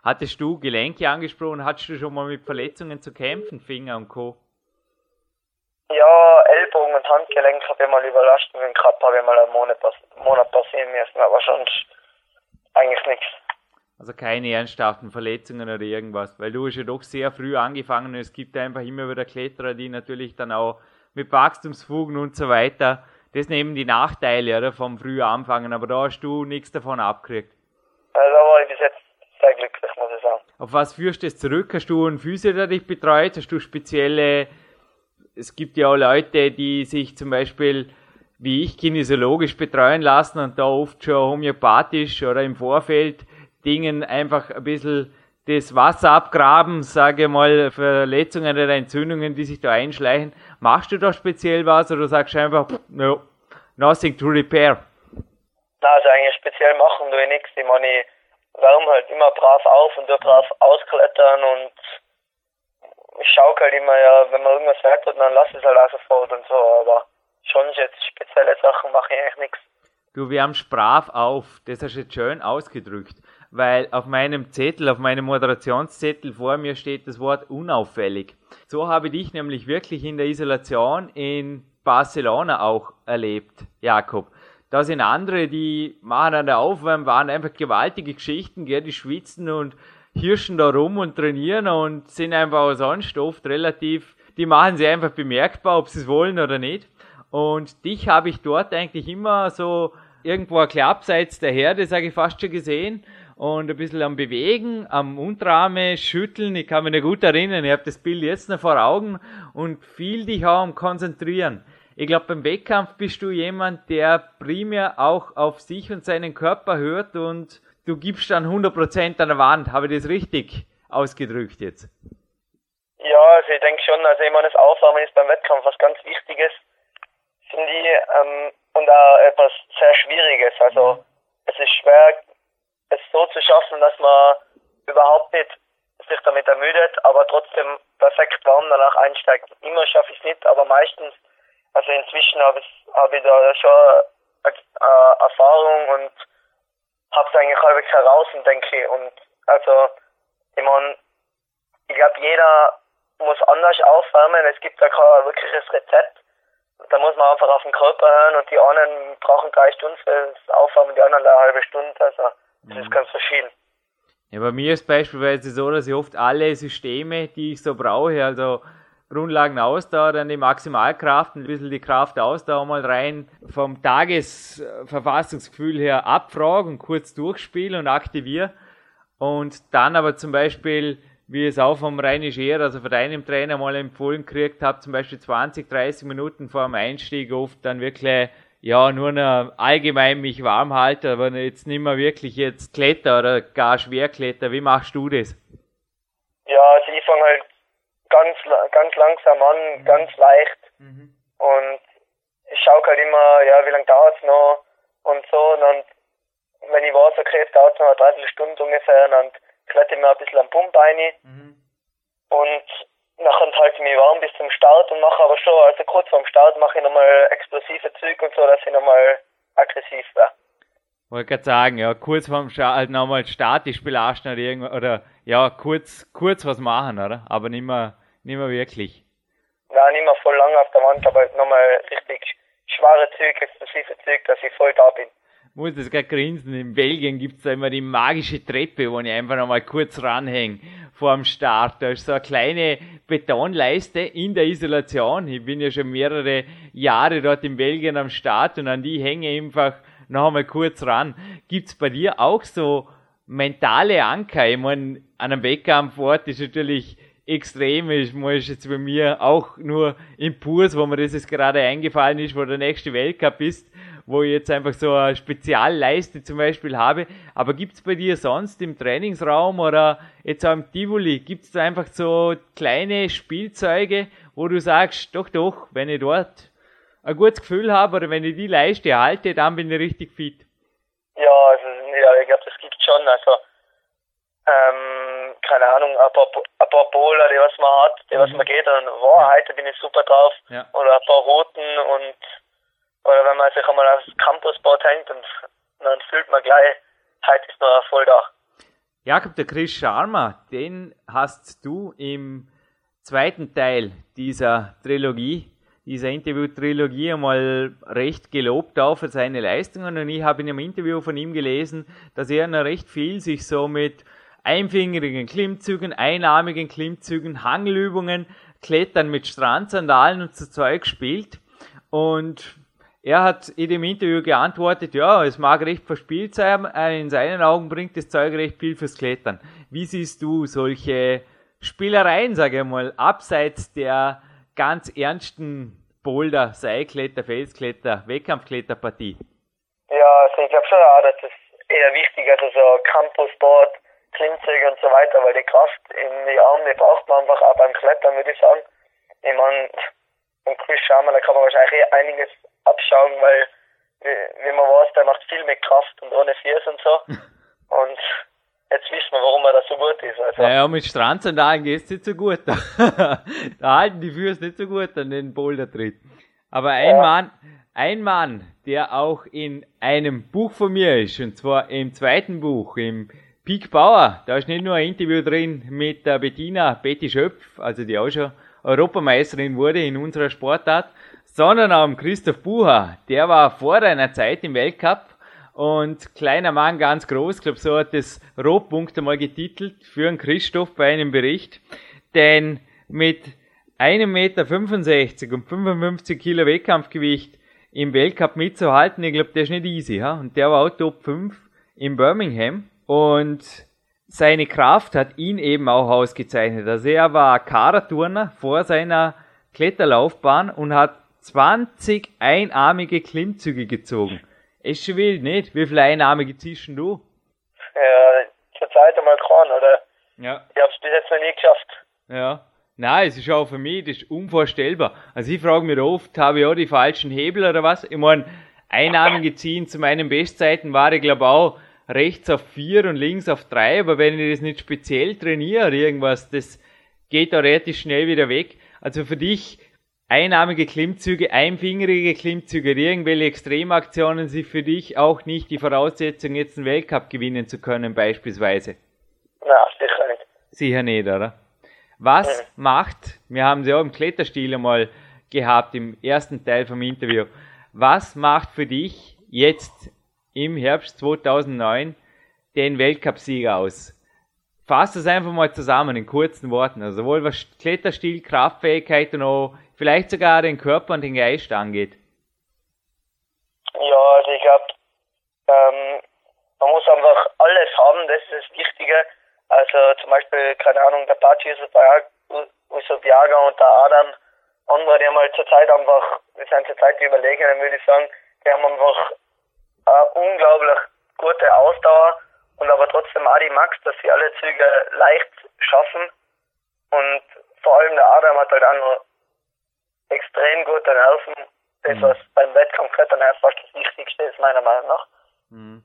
Hattest du Gelenke angesprochen? Hattest du schon mal mit Verletzungen zu kämpfen, Finger und Co.? Ja, Ellbogen und Handgelenk habe ich mal Überlastungen gehabt, habe ich mal einen Monat, Monat passieren müssen, aber sonst eigentlich nichts. Also keine ernsthaften Verletzungen oder irgendwas, weil du hast ja doch sehr früh angefangen und es gibt einfach immer wieder Kletterer, die natürlich dann auch mit Wachstumsfugen und so weiter, das nehmen die Nachteile oder, vom frühen Anfangen, aber da hast du nichts davon abgekriegt. Also da war ich bis jetzt sehr glücklich, muss ich sagen. Auf was führst du das zurück? Hast du einen Physio, der dich betreut? Hast du spezielle, es gibt ja auch Leute, die sich zum Beispiel wie ich kinesiologisch betreuen lassen und da oft schon homöopathisch oder im Vorfeld Dingen einfach ein bisschen das Wasser abgraben, sage ich mal, Verletzungen oder Entzündungen, die sich da einschleichen. Machst du da speziell was oder sagst du einfach, no, nothing to repair? Na, also eigentlich speziell machen tue ich nichts. Ich meine, ich wärme halt immer brav auf und tue brav ausklettern und ich schaukel halt immer, ja, wenn man irgendwas hört, dann lass es halt auch sofort und so, aber schon jetzt spezielle Sachen mache ich eigentlich nichts. Du wärmst brav auf, das hast du jetzt schön ausgedrückt weil auf meinem Zettel, auf meinem Moderationszettel vor mir steht das Wort unauffällig. So habe ich dich nämlich wirklich in der Isolation in Barcelona auch erlebt, Jakob. Da sind andere, die machen an der Aufwärm, waren einfach gewaltige Geschichten, gell, die schwitzen und hirschen da rum und trainieren und sind einfach auch sonst oft relativ, die machen sie einfach bemerkbar, ob sie es wollen oder nicht. Und dich habe ich dort eigentlich immer so irgendwo ein abseits der Herde, sage ich fast schon gesehen und ein bisschen am Bewegen, am Unterarme schütteln. Ich kann mich nicht gut erinnern, ich habe das Bild jetzt noch vor Augen und viel dich auch am Konzentrieren. Ich glaube, beim Wettkampf bist du jemand, der primär auch auf sich und seinen Körper hört und du gibst dann 100% an der Wand. Habe ich das richtig ausgedrückt jetzt? Ja, also ich denke schon, also ich meine, das Aufwärmen ist beim Wettkampf was ganz Wichtiges, finde ich, ähm, und auch etwas sehr Schwieriges. Also es ist schwer, es so zu schaffen, dass man überhaupt nicht sich damit ermüdet, aber trotzdem perfekt warm danach einsteigt. Immer schaffe ich es nicht, aber meistens, also inzwischen habe ich, hab ich da schon äh, Erfahrung und habe es eigentlich halbwegs heraus und denke und also ich meine, ich glaube jeder muss anders aufwärmen. Es gibt da kein wirkliches Rezept. Da muss man einfach auf den Körper hören und die einen brauchen drei Stunden für das Aufwärmen, die anderen eine halbe Stunde. Also das mhm. ist ganz verschieden. Ja, bei mir ist beispielsweise so, dass ich oft alle Systeme, die ich so brauche, also Grundlagen Ausdauer, dann die Maximalkraft, ein bisschen die Kraft Ausdauer mal rein vom Tagesverfassungsgefühl her abfragen, kurz durchspielen und aktivieren. Und dann aber zum Beispiel, wie es auch vom Reini Scheer, also von deinem Trainer mal empfohlen gekriegt habe, zum Beispiel 20, 30 Minuten vor dem Einstieg oft dann wirklich ja, nur noch allgemein mich warm halte, aber jetzt nicht mehr wirklich jetzt Kletter oder gar Schwerkletter. Wie machst du das? Ja, also ich fange halt ganz, ganz langsam an, mhm. ganz leicht. Mhm. Und ich schaue halt immer, ja, wie lange dauert's noch und so. Und dann, wenn ich weiß, okay, es dauert noch eine Dreiviertelstunde ungefähr, dann kletter ich mir ein bisschen am Pump rein. Mhm. Und nachher halte ich mich warm bis zum Start und mache aber schon, also kurz vorm Start mache ich nochmal explosive Züge und so, dass ich nochmal aggressiv werde. Wollte gerade sagen, ja, kurz vorm Start halt nochmal statisch belasten oder irgendwas, oder ja, kurz, kurz was machen, oder? Aber nicht mehr, nicht mehr wirklich. Nein, nicht mehr voll lang auf der Wand, aber nochmal richtig schwere Züge, explosive Züge, dass ich voll da bin muss das gerade grinsen. In Belgien gibt's da immer die magische Treppe, wo ich einfach nochmal kurz ranhänge vor dem Start. Da ist so eine kleine Betonleiste in der Isolation. Ich bin ja schon mehrere Jahre dort in Belgien am Start und an die hänge ich einfach noch einmal kurz ran. Gibt's bei dir auch so mentale Anker? Ich meine, an einem Wettkampfort ist natürlich extrem ist, muss jetzt bei mir auch nur Impuls, wo mir das jetzt gerade eingefallen ist, wo der nächste Weltcup ist, wo ich jetzt einfach so eine Spezialleiste zum Beispiel habe. Aber gibt's bei dir sonst im Trainingsraum oder jetzt auch im Tivoli, gibt's da einfach so kleine Spielzeuge, wo du sagst, doch, doch, wenn ich dort ein gutes Gefühl habe oder wenn ich die Leiste halte, dann bin ich richtig fit. Ja, also, ja ich glaube, das gibt's schon. Also, ähm, keine Ahnung, ein paar, ein paar Bowler, die was man hat, die mhm. was man geht, und wow, heute bin ich super drauf. Ja. Oder ein paar Roten und oder wenn man sich einmal aufs Campusboard hängt und dann fühlt man gleich, heute ist noch voll da. Jakob, der Chris Sharma, den hast du im zweiten Teil dieser Trilogie, dieser Interview-Trilogie einmal recht gelobt auch für seine Leistungen und ich habe in einem Interview von ihm gelesen, dass er noch recht viel sich so mit einfingerigen Klimmzügen, einarmigen Klimmzügen, Hangelübungen, Klettern mit Strandsandalen und so Zeug spielt und er hat in dem Interview geantwortet, ja, es mag recht verspielt sein, äh, in seinen Augen bringt das Zeug recht viel fürs Klettern. Wie siehst du solche Spielereien, sage ich mal, abseits der ganz ernsten Boulder, Seilkletter, Felskletter, Wettkampfkletterpartie? Ja, also ich glaube schon auch, dass das eher wichtig ist, also so Campusboard, Klimmzüge und so weiter, weil die Kraft in die Arme, braucht man einfach auch beim Klettern, würde ich sagen. Ich meine, und Chris Schamann, da kann man wahrscheinlich eh einiges abschauen, weil, wie, man weiß, der macht viel mit Kraft und ohne Fiers und so. und jetzt wissen wir, warum er da so gut ist. Also. Naja, mit Strandsandalen geht es nicht so gut. da halten die Füße nicht so gut an den Bouldertritt. Aber ein ja. Mann, ein Mann, der auch in einem Buch von mir ist, und zwar im zweiten Buch, im Peak Bauer, da ist nicht nur ein Interview drin mit der Bettina Betty Schöpf, also die auch schon Europameisterin wurde in unserer Sportart, sondern auch Christoph Bucher. Der war vor deiner Zeit im Weltcup und kleiner Mann, ganz groß. Ich glaube, so hat das Rohpunkt einmal getitelt für einen Christoph bei einem Bericht. Denn mit einem Meter 65 und 55 Kilo Wettkampfgewicht im Weltcup mitzuhalten, ich glaube, der ist nicht easy. Ja? Und der war auch Top 5 in Birmingham. Und seine Kraft hat ihn eben auch ausgezeichnet. Also er war Karaturner vor seiner Kletterlaufbahn und hat 20 einarmige Klimmzüge gezogen. Ist schon wild, nicht? Wie viele einarmige ziehst du? Ja, zur Zeit einmal keinen, oder? Ja. Ich hab's bis jetzt noch nie geschafft. Ja. Nein, es ist auch für mich, das ist unvorstellbar. Also ich frage mich oft, habe ich auch die falschen Hebel oder was? Ich meine, einarmige ziehen zu meinen Bestzeiten war ich glaube auch rechts auf vier und links auf drei, aber wenn ich das nicht speziell trainiere oder irgendwas, das geht relativ schnell wieder weg. Also für dich einarmige Klimmzüge, einfingerige Klimmzüge, irgendwelche Extremaktionen sind für dich auch nicht die Voraussetzung, jetzt einen Weltcup gewinnen zu können, beispielsweise? Na, sicher nicht. Sicher nicht, oder? Was mhm. macht, wir haben sie auch im Kletterstil einmal gehabt im ersten Teil vom Interview, was macht für dich jetzt im Herbst 2009 den Weltcupsieger aus? Fass das einfach mal zusammen in kurzen Worten. Also sowohl was Kletterstil, Kraftfähigkeit und auch vielleicht sogar den Körper und den Geist angeht. Ja, also ich glaube, ähm, man muss einfach alles haben, das ist das Wichtige. Also zum Beispiel, keine Ahnung, der Pachi Usobiaga und der Adam, andere, die haben halt zurzeit einfach, die sind zurzeit die Überlegenen, würde ich sagen, die haben einfach eine unglaublich gute Ausdauer und aber trotzdem auch die Max, dass sie alle Züge leicht schaffen. Und vor allem der Adam hat halt auch noch extrem gute Nerven. Das, mhm. was beim Wettkampfklettern einfach das Wichtigste ist, meiner Meinung nach. Mhm.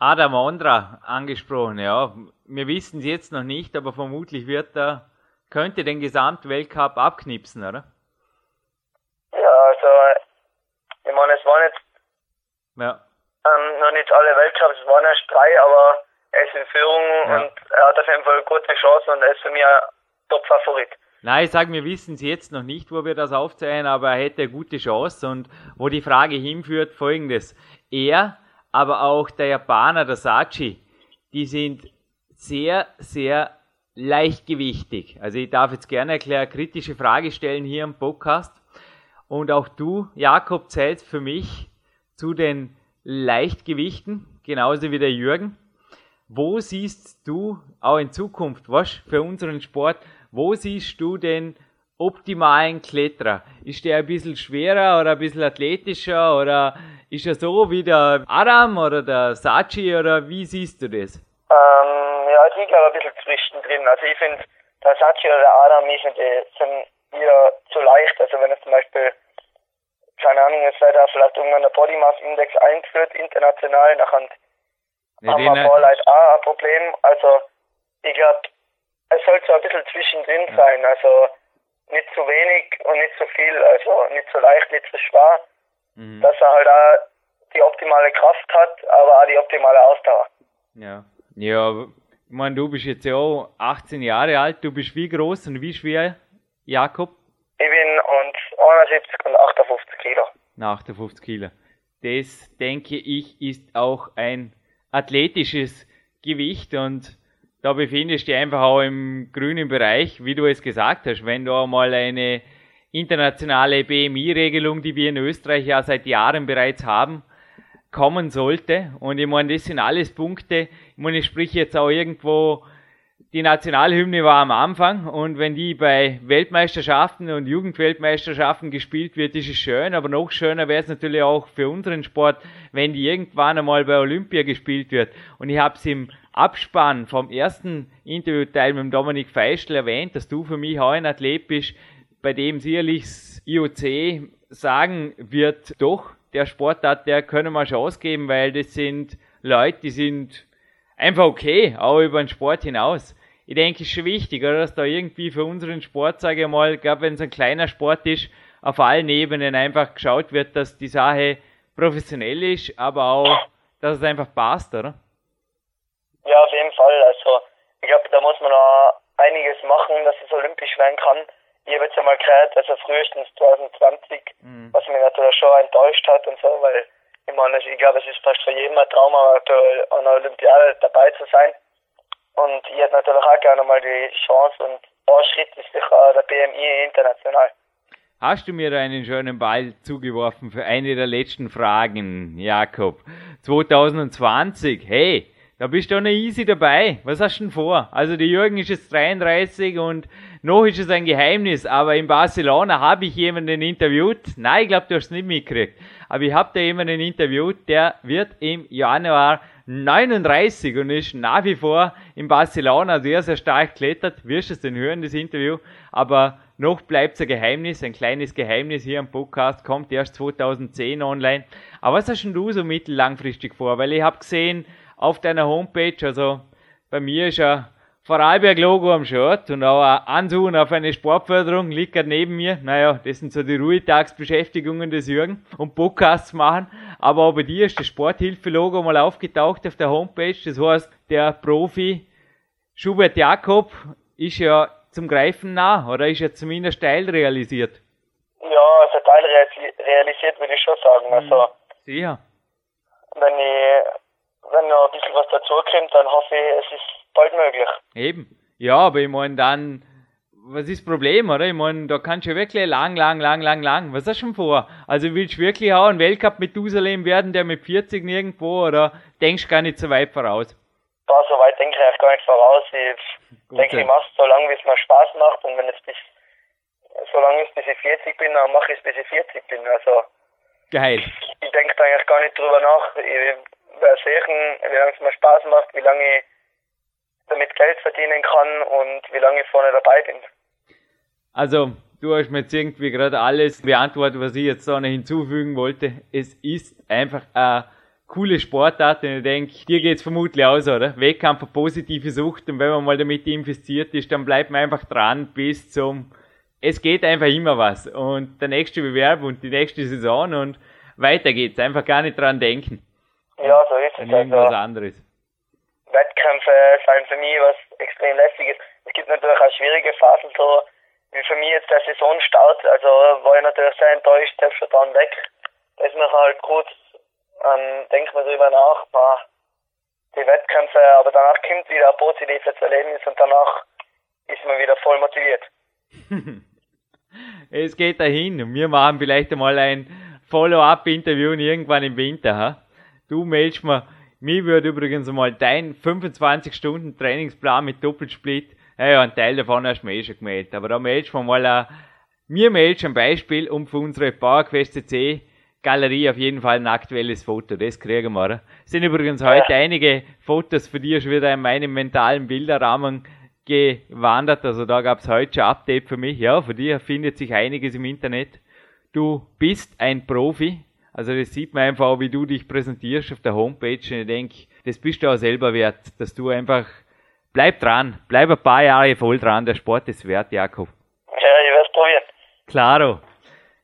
Adam Ondra angesprochen, ja. Wir wissen es jetzt noch nicht, aber vermutlich wird er, könnte den Gesamtweltcup abknipsen, oder? Ja, also, ich meine, es waren jetzt ja. ähm, noch nicht alle Weltcups, es waren erst drei, aber er ist in Führung ja. und er hat auf jeden Fall gute Chancen und er ist für mich ein Top-Favorit. Nein, ich sage, wir wissen es jetzt noch nicht, wo wir das aufzeichnen, aber er hätte eine gute Chance und wo die Frage hinführt, folgendes. Er aber auch der Japaner, der Sachi, die sind sehr, sehr leichtgewichtig. Also ich darf jetzt gerne eine kritische Frage stellen hier im Podcast. Und auch du, Jakob, zählst für mich zu den Leichtgewichten, genauso wie der Jürgen. Wo siehst du auch in Zukunft, was für unseren Sport, wo siehst du den optimalen Kletterer? Ist der ein bisschen schwerer oder ein bisschen athletischer oder ist er so wie der Adam oder der Sachi oder wie siehst du das? Ähm, ja, ich glaube ein bisschen zwischendrin. Also ich finde, der Sachi oder der Adam, ich finde, sind wieder zu leicht. Also wenn es zum Beispiel, keine Ahnung, es wird da vielleicht irgendwann der Body Mass Index eingeführt, international, nachher ja, haben wir Leute auch ein Problem. Also ich glaube, es sollte so ein bisschen zwischendrin sein. Also nicht zu wenig und nicht zu viel, also nicht zu leicht, nicht zu schwer mhm. dass er halt auch die optimale Kraft hat, aber auch die optimale Ausdauer. Ja, ja, ich meine, du bist jetzt ja auch 18 Jahre alt, du bist wie groß und wie schwer, Jakob? Ich bin und 71 und 58 Kilo. 58 Kilo. Das, denke ich, ist auch ein athletisches Gewicht und da befindest du dich einfach auch im grünen Bereich, wie du es gesagt hast. Wenn du einmal eine internationale BMI-Regelung, die wir in Österreich ja seit Jahren bereits haben, kommen sollte. Und ich meine, das sind alles Punkte. Ich meine, ich spreche jetzt auch irgendwo, die Nationalhymne war am Anfang und wenn die bei Weltmeisterschaften und Jugendweltmeisterschaften gespielt wird, ist es schön, aber noch schöner wäre es natürlich auch für unseren Sport, wenn die irgendwann einmal bei Olympia gespielt wird. Und ich habe es im Abspann vom ersten Interviewteil mit Dominik Feischl erwähnt, dass du für mich auch ein Athlet bist, bei dem sicherlich das IOC sagen wird, doch, der Sportart, der können wir Chance geben, weil das sind Leute, die sind einfach okay, auch über den Sport hinaus. Ich denke, es ist schon wichtig, oder, dass da irgendwie für unseren Sport, sage ich mal, gerade wenn es ein kleiner Sport ist, auf allen Ebenen einfach geschaut wird, dass die Sache professionell ist, aber auch, dass es einfach passt, oder? Ja, auf jeden Fall. Also, ich glaube, da muss man noch einiges machen, dass es olympisch werden kann ich habe jetzt einmal gehört, also frühestens 2020, mhm. was mich natürlich schon enttäuscht hat und so, weil ich meine, ich glaube, es ist fast für jeden ein Traum, an der Olympiade dabei zu sein. Und ich hätte natürlich auch gerne mal die Chance und ein Schritt ist sicher der BMI international. Hast du mir einen schönen Ball zugeworfen für eine der letzten Fragen, Jakob? 2020, hey, da bist du noch easy dabei. Was hast du denn vor? Also der Jürgen ist jetzt 33 und noch ist es ein Geheimnis, aber in Barcelona habe ich jemanden interviewt. Nein, ich glaube, du hast es nicht mitgekriegt. Aber ich habe da jemanden interviewt, der wird im Januar 39 und ist nach wie vor in Barcelona sehr, sehr stark klettert. Wirst du es denn hören, das Interview? Aber noch bleibt es ein Geheimnis, ein kleines Geheimnis hier am Podcast, kommt erst 2010 online. Aber was hast denn du so mittellangfristig vor? Weil ich habe gesehen auf deiner Homepage, also bei mir ist ja Vorarlberg-Logo am Shirt und auch ein Ansuchen auf eine Sportförderung liegt gerade neben mir. Naja, das sind so die Ruhetagsbeschäftigungen des Jürgen und Podcasts machen. Aber auch bei dir ist das Sporthilfe-Logo mal aufgetaucht auf der Homepage. Das heißt, der Profi Schubert Jakob ist ja zum Greifen nah oder ist er zumindest Teil realisiert? Ja, also Teil realisiert würde ich schon sagen. Mhm. Also, Sicher. Wenn ich, wenn noch ein bisschen was dazukommt, dann hoffe ich, es ist bald möglich. Eben. Ja, aber ich meine dann, was ist das Problem, oder? Ich meine, da kannst du ja wirklich lang, lang, lang, lang, lang. Was hast du schon vor? Also willst du wirklich auch ein Weltcup mit Dusalem werden, der mit 40 nirgendwo, oder denkst du gar nicht so weit voraus? Da so weit denke ich eigentlich gar nicht voraus. Ich denke, ich mache es so lange, wie es mir Spaß macht und wenn es bis, so lange ist, bis ich 40 bin, dann mache ich es, bis ich 40 bin. Also. Geil. Ich denke da eigentlich gar nicht drüber nach. Ich werde sehen, wie lange es mir Spaß macht, wie lange ich damit Geld verdienen kann und wie lange ich vorne dabei bin. Also, du hast mir jetzt irgendwie gerade alles beantwortet, was ich jetzt da noch hinzufügen wollte. Es ist einfach eine coole Sportart und ich denke, dir geht's vermutlich aus, oder? Wettkampf eine positive Sucht und wenn man mal damit infiziert ist, dann bleibt man einfach dran bis zum, es geht einfach immer was und der nächste Bewerb und die nächste Saison und weiter geht's. Einfach gar nicht dran denken. Ja, so ist es. Irgendwas also. anderes. Wettkämpfe sind für mich was extrem lässiges. Es gibt natürlich auch schwierige Phasen, so für mich jetzt der Saisonstart. Also war ich natürlich sehr enttäuscht, selbst schon dann weg. Da ist mir halt kurz, ähm, denkt man drüber nach, man, die Wettkämpfe, aber danach kommt wieder ein positives Erlebnis und danach ist man wieder voll motiviert. es geht dahin und wir machen vielleicht einmal ein Follow-up-Interview irgendwann im Winter. Ha? Du meldest mir mir würde übrigens mal dein 25 Stunden Trainingsplan mit Doppelsplit, naja, ein Teil davon hast du mir eh schon gemeldet, aber da meldest du mal ein, mir meldest ein Beispiel um für unsere PowerQuest CC Galerie auf jeden Fall ein aktuelles Foto, das kriegen wir. Es sind übrigens heute ja. einige Fotos für dich schon wieder in meinem mentalen Bilderrahmen gewandert, also da gab es heute schon ein Update für mich, ja, für dich findet sich einiges im Internet. Du bist ein Profi, also das sieht man einfach auch, wie du dich präsentierst auf der Homepage. Und ich denke, das bist du auch selber wert, dass du einfach bleib dran, bleib ein paar Jahre voll dran. Der Sport ist wert, Jakob. Ja, ich werde es probieren. Klaro.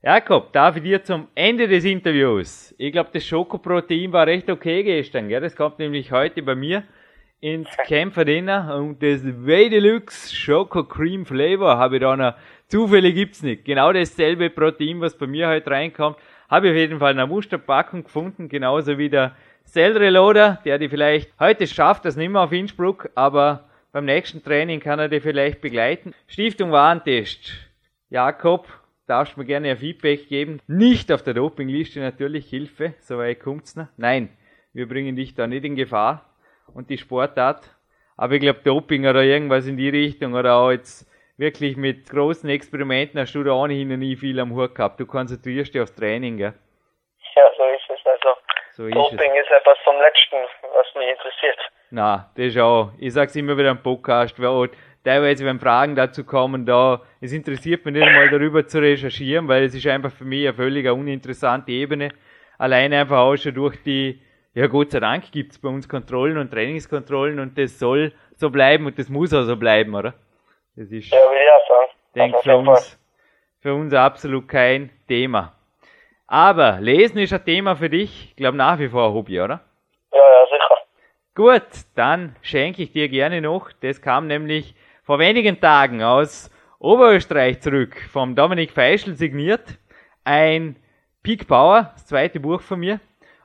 Jakob, darf ich dir zum Ende des Interviews. Ich glaube, das Schokoprotein war recht okay gestern, gell? Das kommt nämlich heute bei mir ins Kämpfer Dinner und das Way Deluxe Schoko Cream Flavor habe ich da noch. Zufällig gibt's nicht. Genau dasselbe Protein, was bei mir heute reinkommt. Habe ich auf jeden Fall eine Musterpackung gefunden, genauso wie der Cell der die vielleicht heute schafft, das nicht mehr auf Innsbruck, aber beim nächsten Training kann er die vielleicht begleiten. Stiftung Warentest. Jakob, darfst du mir gerne ein Feedback geben. Nicht auf der Dopingliste natürlich Hilfe, soweit kommt's noch. Nein, wir bringen dich da nicht in Gefahr. Und die Sportart. Aber ich glaube Doping oder irgendwas in die Richtung oder auch jetzt wirklich mit großen Experimenten hast du da ohnehin noch nie viel am Hut gehabt. Du konzentrierst dich aufs Training, gell? Ja, so ist es. Also, so ist Doping es. ist etwas vom Letzten, was mich interessiert. Na, das ist auch. Ich sag's immer wieder im Podcast, weil teilweise, wenn Fragen dazu kommen, da, es interessiert mich nicht einmal darüber zu recherchieren, weil es ist einfach für mich eine völlig uninteressante Ebene. Alleine einfach auch schon durch die, ja Gott sei Dank gibt's bei uns Kontrollen und Trainingskontrollen und das soll so bleiben und das muss auch so bleiben, oder? Das ist, ja, will ich auch sagen. denke für uns, für uns absolut kein Thema. Aber Lesen ist ein Thema für dich, ich glaube nach wie vor ein Hobby, oder? Ja, ja, sicher. Gut, dann schenke ich dir gerne noch. Das kam nämlich vor wenigen Tagen aus Oberösterreich zurück, vom Dominik Feischl signiert. Ein Peak Power, das zweite Buch von mir.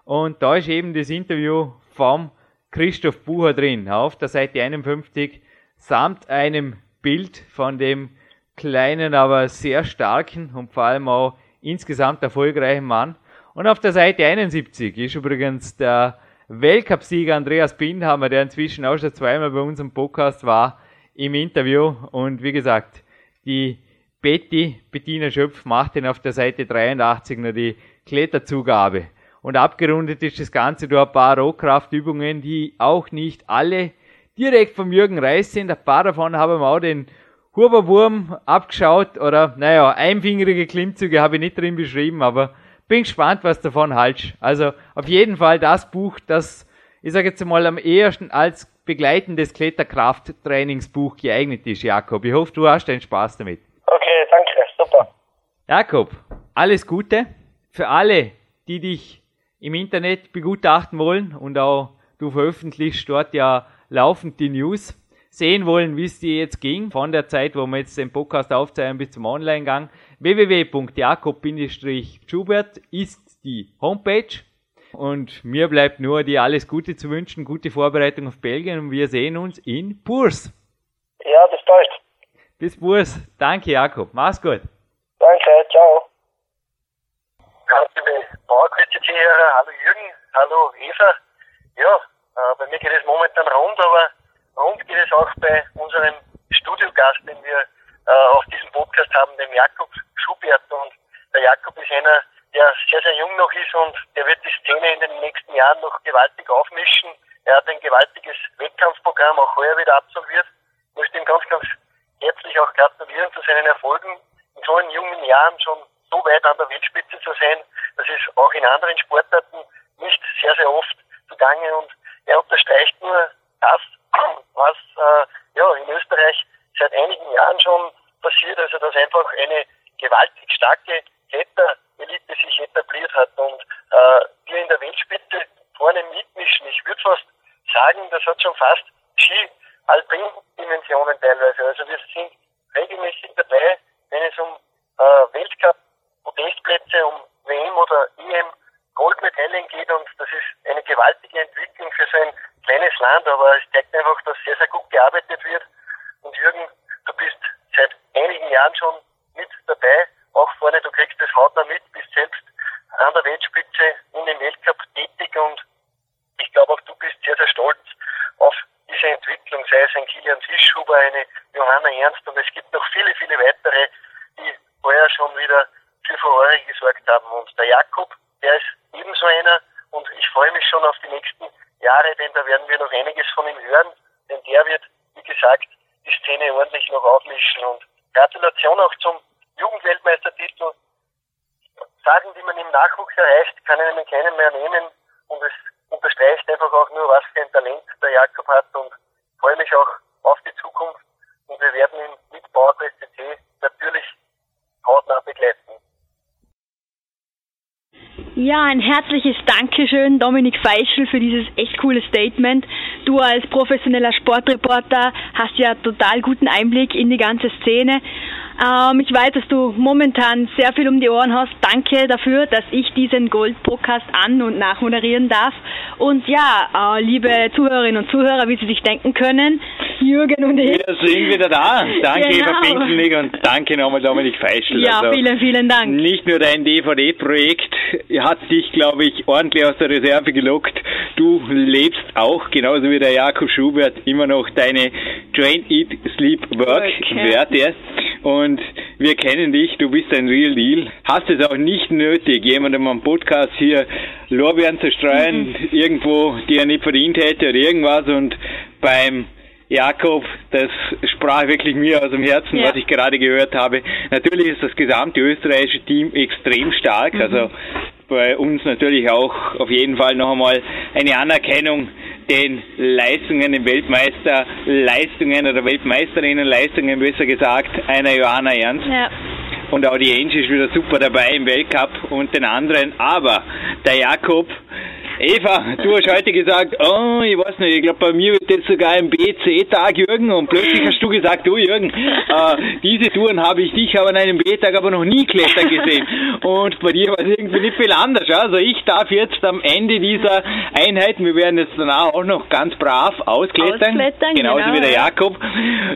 Und da ist eben das Interview vom Christoph Bucher drin, auf der Seite 51, samt einem Bild von dem kleinen, aber sehr starken und vor allem auch insgesamt erfolgreichen Mann. Und auf der Seite 71 ist übrigens der Weltcupsieger Andreas Bindhammer, der inzwischen auch schon zweimal bei uns im Podcast war, im Interview. Und wie gesagt, die Betty, Bettina Schöpf, macht ihn auf der Seite 83 noch die Kletterzugabe. Und abgerundet ist das Ganze durch ein paar Rohkraftübungen, die auch nicht alle direkt vom Jürgen Reis sind. Ein paar davon haben wir auch den Huberwurm abgeschaut oder, naja, einfingerige Klimmzüge habe ich nicht drin beschrieben, aber bin gespannt, was davon haltst. Also auf jeden Fall das Buch, das, ich sage jetzt mal, am ehesten als begleitendes Kletterkrafttrainingsbuch geeignet ist, Jakob. Ich hoffe, du hast deinen Spaß damit. Okay, danke, super. Jakob, alles Gute für alle, die dich im Internet begutachten wollen und auch du veröffentlichst dort ja laufend die News. Sehen wollen, wie es dir jetzt ging, von der Zeit, wo wir jetzt den Podcast aufzeichnen bis zum Online-Gang, www.jakob-schubert ist die Homepage. Und mir bleibt nur dir alles Gute zu wünschen, gute Vorbereitung auf Belgien und wir sehen uns in Burs. Ja, bis bald. Bis Burs. Danke, Jakob. Mach's gut. Danke, ciao. Liebe Bauerquizze-Zuhörer, hallo Jürgen, hallo Eva. Ja, äh, bei mir geht es momentan rund, aber rund geht es auch bei unserem Studiogast, den wir äh, auf diesem Podcast haben, dem Jakob Schubert. Und der Jakob ist einer, der sehr, sehr jung noch ist und der wird die Szene in den nächsten Jahren noch gewaltig aufmischen. Er hat ein gewaltiges Wettkampfprogramm auch heuer wieder absolviert. Ich möchte ihm ganz, ganz herzlich auch gratulieren zu seinen Erfolgen. In so jungen Jahren schon so weit an der Weltspitze zu sein, das ist auch in anderen Sportarten nicht sehr, sehr oft zugange und er unterstreicht nur das, was äh, ja, in Österreich seit einigen Jahren schon passiert, also dass einfach eine gewaltig starke Kletterelite sich etabliert hat und äh, wir in der Weltspitze vorne mitmischen. Ich würde fast sagen, das hat schon fast Ski-Alpin-Dimensionen teilweise. Also wir sind regelmäßig dabei, wenn es um äh, Weltcup-Podestplätze, um WM oder EM Goldmedaillen geht und das ist eine gewaltige Entwicklung für so ein kleines Land, aber es zeigt einfach, dass sehr, sehr gut gearbeitet wird. Und Jürgen, du bist seit einigen Jahren schon mit dabei, auch vorne, du kriegst das hautnah mit, bist selbst an der Weltspitze und im Weltcup tätig und ich glaube auch du bist sehr, sehr stolz auf diese Entwicklung, sei es ein Kilian Fischhuber, eine Johanna Ernst und es gibt noch viele, viele weitere, die vorher schon wieder für Furore gesorgt haben. Und der Jakob, der ist ebenso einer und ich freue mich schon auf die nächsten Jahre, denn da werden wir noch einiges von ihm hören, denn der wird, wie gesagt, die Szene ordentlich noch aufmischen. Und Gratulation auch zum Jugendweltmeistertitel. Sagen, die man im Nachwuchs erreicht, kann einem keinen mehr nehmen und es unterstreicht einfach auch nur, was für ein Talent der Jakob hat und freue mich auch auf die Zukunft und wir werden ihn mit PowerQuest CC natürlich hautnah begleiten. Ja, ein herzliches Dankeschön, Dominik Feischl, für dieses echt coole Statement. Du als professioneller Sportreporter hast ja total guten Einblick in die ganze Szene. Ähm, ich weiß, dass du momentan sehr viel um die Ohren hast. Danke dafür, dass ich diesen Gold-Podcast an- und nachmoderieren darf. Und ja, äh, liebe Zuhörerinnen und Zuhörer, wie Sie sich denken können, Jürgen und ich. Wir sind wieder da. Danke, genau. Eva Pinkelnig und danke nochmal Dominik Feischl. Ja, also vielen, vielen Dank. Nicht nur dein DVD-Projekt hat dich, glaube ich, ordentlich aus der Reserve gelockt. Du lebst auch, genauso wie der Jakob Schubert, immer noch deine Train, Eat, Sleep, Work-Werte. Und wir kennen dich, du bist ein Real Deal. Hast es auch nicht nötig, jemandem am Podcast hier Lorbeeren zu streuen, mhm. irgendwo, die er nicht verdient hätte oder irgendwas. Und beim Jakob, das sprach wirklich mir aus dem Herzen, ja. was ich gerade gehört habe. Natürlich ist das gesamte österreichische Team extrem stark, mhm. also bei uns natürlich auch auf jeden Fall noch einmal eine Anerkennung den Leistungen, den Weltmeisterleistungen oder Weltmeisterinnenleistungen besser gesagt, einer Johanna Ernst. Ja. Und auch die Angie ist wieder super dabei im Weltcup und den anderen. Aber der Jakob, Eva, du hast heute gesagt, oh, ich weiß nicht, ich glaube, bei mir wird jetzt sogar ein B-C-Tag, Jürgen. Und plötzlich hast du gesagt, du, Jürgen, äh, diese Touren habe ich dich aber an einem B-Tag aber noch nie klettern gesehen. Und bei dir war es irgendwie nicht viel anders. Also ich darf jetzt am Ende dieser Einheiten, wir werden jetzt danach auch noch ganz brav ausklettern. ausklettern genauso genau, wie der Jakob.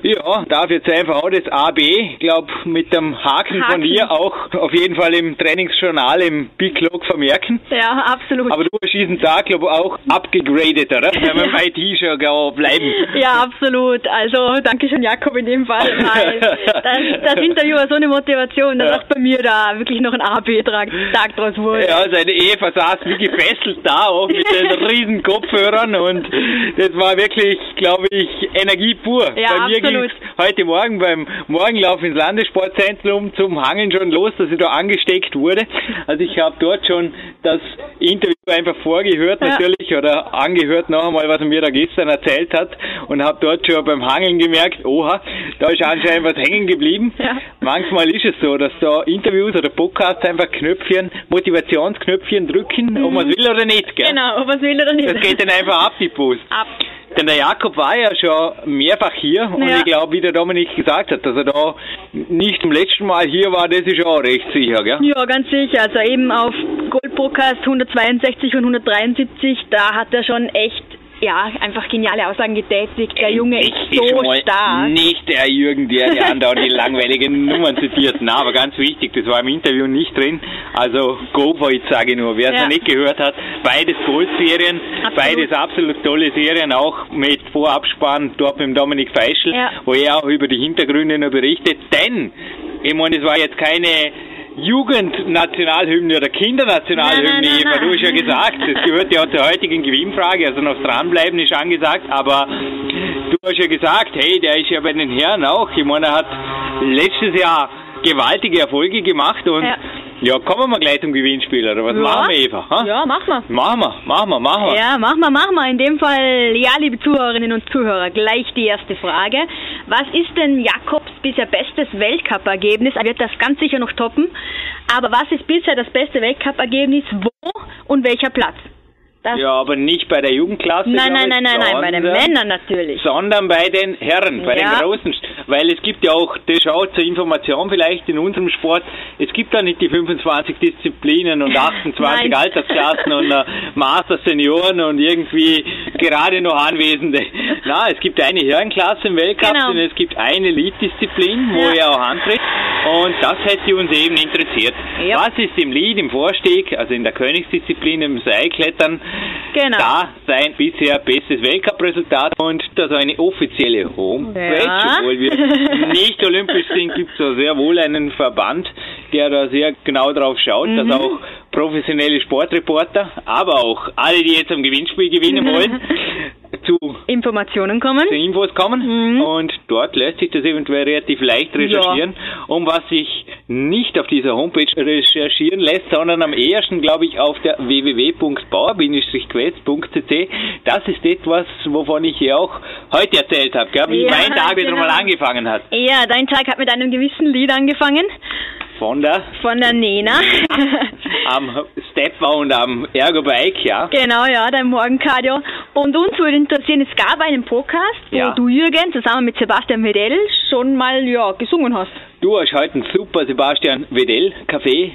Ja, darf jetzt einfach auch das AB, glaube mit dem Haken, Haken, von dir auch auf jeden Fall im Trainingsjournal im Big Log vermerken. Ja, absolut. Aber du schießt nächsten Tag, glaube ich, auch abgegradet, oder? Wenn wir im IT schon bleiben. Ja, absolut. Also, danke schön, Jakob, in dem Fall. Das, das Interview war so eine Motivation, dass ja. auch bei mir da wirklich noch ein AB-Tag draus wurde. Ja, seine Eva saß wie gefesselt da, auch mit den riesen Kopfhörern und das war wirklich, glaube ich, Energie pur. Ja, bei mir ging heute Morgen beim Morgenlauf ins Landessportzentrum zum Hangeln schon los, dass ich da angesteckt wurde. Also ich habe dort schon das Interview einfach vorgehört ja. natürlich oder angehört noch einmal, was er mir da gestern erzählt hat und habe dort schon beim Hangeln gemerkt, oha, da ist anscheinend was hängen geblieben. Ja. Manchmal ist es so, dass da Interviews oder Podcasts einfach Knöpfchen, Motivationsknöpfchen drücken, mhm. ob man es will oder nicht. Gell? Genau, ob man es will oder nicht. Das geht dann einfach ab, die Post. Ab. Denn der Jakob war ja schon mehrfach hier und ja. ich glaube, wie der Dominik gesagt hat, dass er da nicht zum letzten Mal hier war, das ist auch recht sicher, gell? Ja, ganz sicher. Also eben auf Gold Podcast 162 und 173, da hat er schon echt ja, einfach geniale Aussagen getätigt. Der Junge ist so stark. Nicht der Jürgen, der die andauernd die langweiligen Nummern zitiert. Na, aber ganz wichtig, das war im Interview nicht drin. Also go for it, sage ich nur. Wer es ja. noch nicht gehört hat, beides Goldserien, beides absolut tolle Serien, auch mit Vorabspann dort mit Dominik Feischl, ja. wo er auch über die Hintergründe noch berichtet. Denn, ich meine, es war jetzt keine Jugendnationalhymne oder Kindernationalhymne, Eva, du hast ja gesagt, das gehört ja zur heutigen Gewinnfrage, also noch dranbleiben ist angesagt, aber du hast ja gesagt, hey, der ist ja bei den Herren auch, ich meine, er hat letztes Jahr gewaltige Erfolge gemacht und ja. Ja, kommen wir gleich zum Gewinnspiel, oder was ja. machen wir, Eva? Ha? Ja, machen wir. Machen wir, machen wir, machen wir. Ja, machen wir, machen wir. In dem Fall, ja, liebe Zuhörerinnen und Zuhörer, gleich die erste Frage. Was ist denn Jakobs bisher bestes Weltcup-Ergebnis? Er wird das ganz sicher noch toppen. Aber was ist bisher das beste Weltcup-Ergebnis? Wo und welcher Platz? Das ja, aber nicht bei der Jugendklasse. Nein, nein, nein, nein, nein, bei den Männern natürlich. Sondern bei den Herren, bei ja. den Großen. Weil es gibt ja auch, das schaut zur Information vielleicht in unserem Sport, es gibt da nicht die 25 Disziplinen und 28 Altersklassen und uh, Master Senioren und irgendwie gerade noch Anwesende. Na, es gibt eine Herrenklasse im Weltcup genau. und es gibt eine Lead-Disziplin, wo ja. er auch antritt. Und das hätte uns eben interessiert. Ja. Was ist im Lead, im Vorstieg, also in der Königsdisziplin, im Seilklettern, Genau. Da sein bisher bestes Weltcup-Resultat und da so eine offizielle Homepage, ja. obwohl wir nicht olympisch sind, gibt es sehr wohl einen Verband, der da sehr genau drauf schaut, mhm. dass auch professionelle Sportreporter, aber auch alle, die jetzt am Gewinnspiel gewinnen wollen, zu Informationen kommen. Zu Infos kommen. Mhm. Und dort lässt sich das eventuell relativ leicht recherchieren. Ja. Um was sich nicht auf dieser Homepage recherchieren lässt, sondern am ehesten, glaube ich, auf der www.bauer-quest.cc. Das ist etwas, wovon ich ja auch heute erzählt habe, wie ja, mein Tag wieder genau. mal angefangen hat. Ja, dein Tag hat mit einem gewissen Lied angefangen. Von der? Von der Nena. am Stepper und am Ergo-Bike, ja. Genau, ja, dein Morgencardio. Und uns würde interessieren, es gab einen Podcast, wo ja. du, Jürgen, zusammen mit Sebastian Wedell schon mal, ja, gesungen hast. Du hast heute einen super Sebastian Wedell Café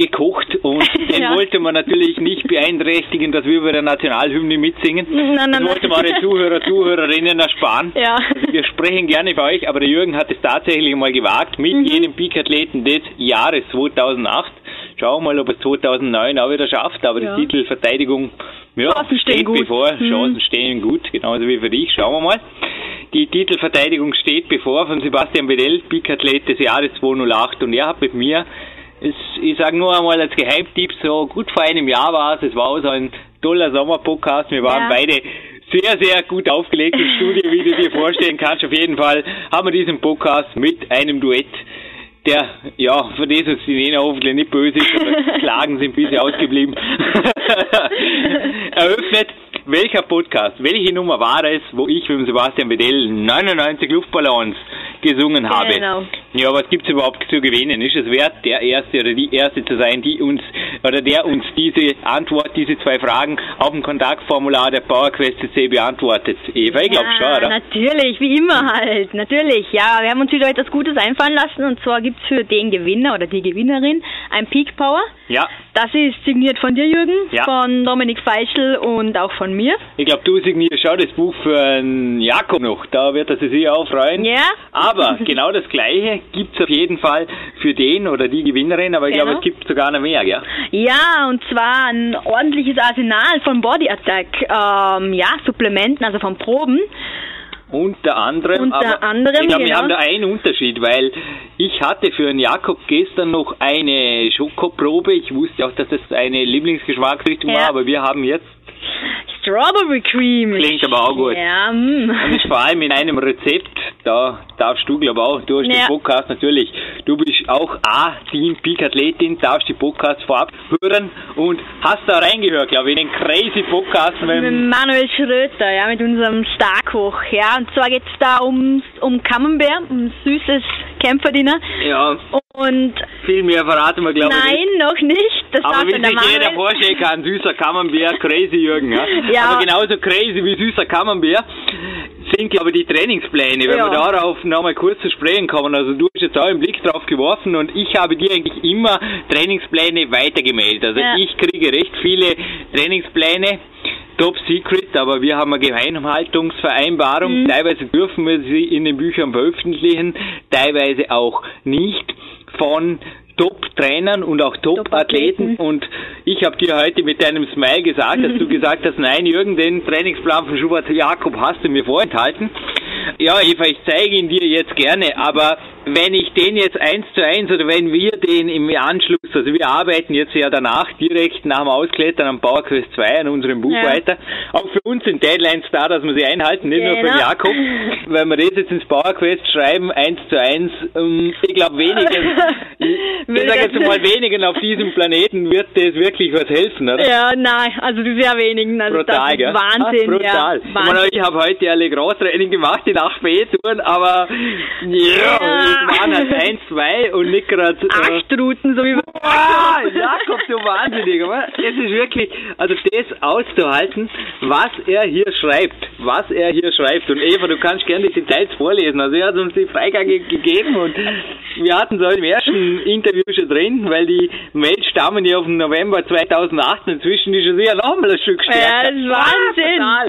gekocht und den ja. wollte man natürlich nicht beeinträchtigen, dass wir bei der Nationalhymne mitsingen. Nein, nein, das wollte man den Zuhörer, Zuhörerinnen ersparen. Ja. Also wir sprechen gerne für euch, aber der Jürgen hat es tatsächlich mal gewagt mit mhm. jedem Peak-Athleten des Jahres 2008. Schauen wir mal, ob es 2009 auch wieder schafft, aber ja. die Titelverteidigung ja, steht gut. bevor. Mhm. Chancen stehen gut, genauso wie für dich. Schauen wir mal. Die Titelverteidigung steht bevor von Sebastian Bedell, Peak-Athlet des Jahres 208 und er hat mit mir es, ich sage nur einmal als Geheimtipp, so gut vor einem Jahr war es, es war auch so ein toller Sommerpodcast, wir waren ja. beide sehr, sehr gut aufgelegt im Studio, wie du dir vorstellen kannst. Auf jeden Fall haben wir diesen Podcast mit einem Duett, der, ja, für das uns die Nena hoffentlich nicht böse ist, aber Klagen sind bisher ausgeblieben, eröffnet. Welcher Podcast, welche Nummer war es, wo ich mit dem Sebastian Bedell 99 Luftballons gesungen habe. Genau. Ja, was gibt's überhaupt zu gewinnen? Ist es wert, der Erste oder die Erste zu sein, die uns oder der uns diese Antwort, diese zwei Fragen auf dem Kontaktformular der PowerQuest CC beantwortet? Eva, ich glaube ja, schon, oder? Natürlich, wie immer halt. Natürlich, ja. Wir haben uns wieder etwas Gutes einfallen lassen und zwar gibt's für den Gewinner oder die Gewinnerin ein Peak Power. Ja. Das ist signiert von dir, Jürgen, ja. von Dominik Feischl und auch von mir. Ich glaube, du signierst schau das Buch für Jakob noch. Da wird er sich sicher auch freuen. Ja. Aber genau das Gleiche gibt es auf jeden Fall für den oder die Gewinnerin, aber ich genau. glaube, es gibt sogar noch mehr, gell? Ja, und zwar ein ordentliches Arsenal von Body Attack, ähm, ja, Supplementen, also von Proben. Unter anderem, Unter aber anderem, ich glaube, genau. wir haben da einen Unterschied, weil ich hatte für den Jakob gestern noch eine Schokoprobe. Ich wusste auch, dass das eine Lieblingsgeschmacksrichtung ja. war, aber wir haben jetzt Strawberry Cream. Klingt aber auch gut. Ja, mm. Und ist vor allem in einem Rezept, da darfst du, glaube auch, du hast ja. den Podcast natürlich, du bist auch A-Team Peak Athletin, darfst die Podcasts vorab hören und hast da reingehört, glaube ich, in den crazy Podcast mit, mit Manuel Schröter, ja, mit unserem Starkoch, ja, und zwar geht es da um, um Camembert, um süßes Kämpferdiener. Ja. Und viel mehr verraten wir, glaube ich. Nein, nicht. noch nicht. Das Aber wie sich jeder vorstellen kann, süßer Camembert, crazy Jürgen. Ja? ja. Aber genauso crazy wie süßer Camembert sind, glaube ich, die Trainingspläne, wenn ja. wir darauf nochmal kurz zu sprechen kommen. Also du hast jetzt auch einen Blick drauf geworfen und ich habe dir eigentlich immer Trainingspläne weitergemeldet. Also ja. ich kriege recht viele Trainingspläne Top Secret, aber wir haben eine Geheimhaltungsvereinbarung. Mhm. Teilweise dürfen wir sie in den Büchern veröffentlichen, teilweise auch nicht von Top-Trainern und auch Top-Athleten. Top und ich habe dir heute mit deinem Smile gesagt, dass du gesagt hast, nein, Jürgen, den Trainingsplan von Schubert Jakob hast du mir vorenthalten. Ja, Eva, ich zeige ihn dir jetzt gerne, aber wenn ich den jetzt eins zu eins oder wenn wir den im Anschluss, also wir arbeiten jetzt ja danach direkt nach dem Ausklettern am Power Quest 2 an unserem Buch ja. weiter. Auch für uns sind Deadlines da, dass wir sie einhalten, nicht genau. nur für genau. Jakob. Wenn wir das jetzt ins Power Quest schreiben, eins zu eins, ähm, ich glaube wenigen, ich, sage jetzt mal wenigen auf diesem Planeten wird das wirklich was helfen, oder? Ja, nein, also sehr wenigen. Also brutal, das ist Wahnsinn, ah, brutal. Ja, Wahnsinn. Ich, ich habe heute alle Großtraining gemacht, die nach B-Touren, aber ja, ja waren halt ein, zwei und nicht gerade. Äh, Acht Routen, so wie wir. Ah, Jakob, du Wahnsinniger. Es ist wirklich, also das auszuhalten, was er hier schreibt, was er hier schreibt. Und Eva, du kannst gerne die Details vorlesen. Also er hat uns die Freigabe gegeben und wir hatten so im ersten Interview schon drin, weil die Mails stammen ja auf den November 2008. Inzwischen ist es ja nochmal ein Stück stärker. Ja, das ist Wahnsinn. Ah,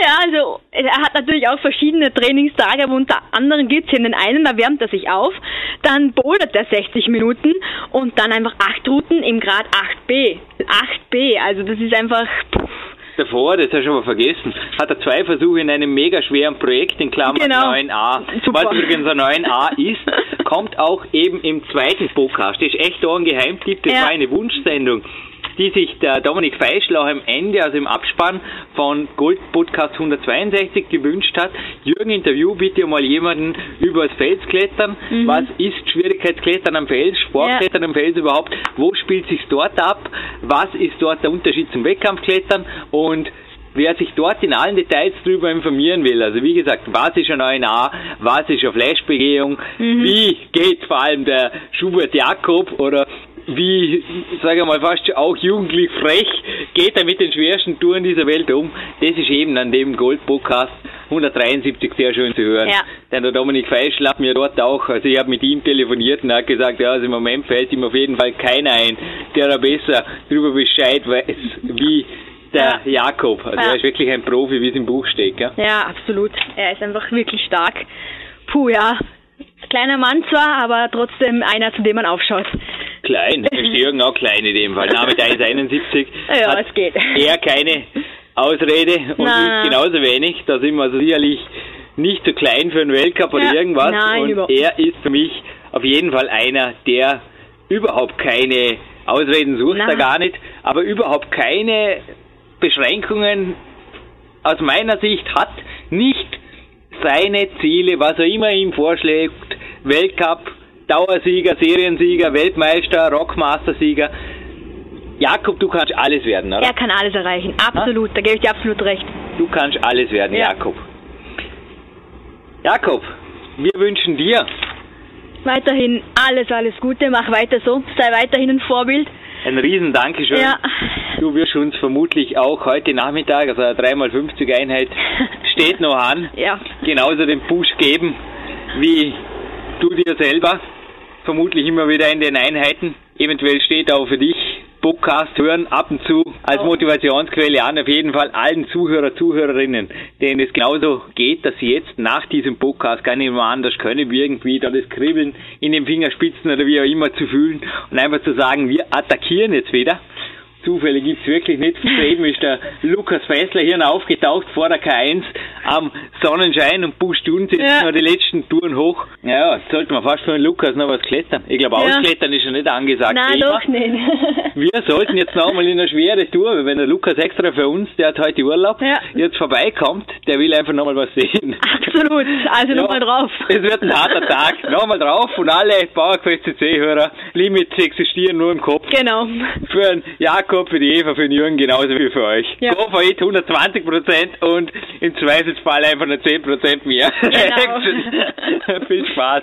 ja, also er hat natürlich auch verschiedene Trainingstage, aber unter anderem gibt es in den einen, da wärmt er sich auf, dann bouldert er 60 Minuten und dann einfach acht Routen im Grad 8b. 8b, also das ist einfach... Davor, das hast du schon mal vergessen, hat er zwei Versuche in einem mega schweren Projekt in Klammern genau. 9a. Super. Was übrigens ein 9a ist, kommt auch eben im zweiten Podcast. Das ist echt da ein Geheimtipp, das ja. war eine Wunschsendung die sich der Dominik Feischl auch am Ende, also im Abspann von Gold Podcast 162 gewünscht hat. Jürgen, interview bitte mal jemanden über das Felsklettern. Mhm. Was ist Schwierigkeitsklettern am Fels, Sportklettern ja. am Fels überhaupt? Wo spielt sich dort ab? Was ist dort der Unterschied zum Wettkampfklettern? Und wer sich dort in allen Details drüber informieren will, also wie gesagt, was ist ein ONA, was ist eine Flashbegehung, mhm. wie geht vor allem der Schubert Jakob oder wie, sage ich mal, fast auch jugendlich frech, geht er mit den schwersten Touren dieser Welt um. Das ist eben an dem Gold-Podcast 173 sehr schön zu hören. Ja. Denn der Dominik Feischl hat mir dort auch, also ich habe mit ihm telefoniert und er hat gesagt, ja, also im Moment fällt ihm auf jeden Fall keiner ein, der da besser darüber Bescheid weiß, wie der ja. Jakob. Also ja. er ist wirklich ein Profi, wie es im Buch steht. Gell? Ja, absolut. Er ist einfach wirklich stark. Puh, ja. Kleiner Mann zwar, aber trotzdem einer, zu dem man aufschaut. Klein, ist Jürgen auch klein in dem Fall. Name 1,71. Ja, es geht. Er keine Ausrede und Na. ich genauso wenig. Da sind wir sicherlich nicht zu klein für einen Weltcup ja. oder irgendwas. Nein, und er ist für mich auf jeden Fall einer, der überhaupt keine Ausreden sucht, er gar nicht, aber überhaupt keine Beschränkungen aus meiner Sicht hat, nicht seine Ziele, was er immer ihm vorschlägt, Weltcup, Dauersieger, Seriensieger, Weltmeister, Rockmaster-Sieger. Jakob, du kannst alles werden, oder? Er kann alles erreichen, absolut, ha? da gebe ich dir absolut recht. Du kannst alles werden, ja. Jakob. Jakob, wir wünschen dir weiterhin alles, alles Gute, mach weiter so, sei weiterhin ein Vorbild. Ein riesen Dankeschön. Ja. Du wirst uns vermutlich auch heute Nachmittag, also eine 3x50 Einheit, steht noch an, ja. genauso den Push geben, wie du dir selber vermutlich immer wieder in den Einheiten. Eventuell steht auch für dich Podcast hören ab und zu als Motivationsquelle an. Auf jeden Fall allen Zuhörer, Zuhörerinnen, denen es genauso geht, dass sie jetzt nach diesem Podcast gar nicht mehr anders können, wie irgendwie da das Kribbeln in den Fingerspitzen oder wie auch immer zu fühlen und einfach zu sagen, wir attackieren jetzt wieder. Zufälle gibt's wirklich nicht. Soeben ist der Lukas Fessler hier aufgetaucht vor der K1 am Sonnenschein und pusht uns jetzt ja. noch die letzten Touren hoch. Ja, jetzt sollte man fast für den Lukas noch was klettern. Ich glaube, ja. ausklettern ist ja nicht angesagt. Nein, Eva. doch nicht. Wir sollten jetzt noch mal in eine schwere Tour, wenn der Lukas extra für uns, der hat heute Urlaub, ja. jetzt vorbeikommt, der will einfach noch mal was sehen. Absolut, also ja. nochmal drauf. Es wird ein harter Tag. nochmal drauf und alle PowerQuest CC-Hörer, Limits existieren nur im Kopf. Genau. Für einen Jakob Jakob, für die Eva, für den Jürgen genauso wie für euch. Ja. Go for it, 120% und im Zweifelsfall einfach nur 10% mehr. Genau. Viel Spaß.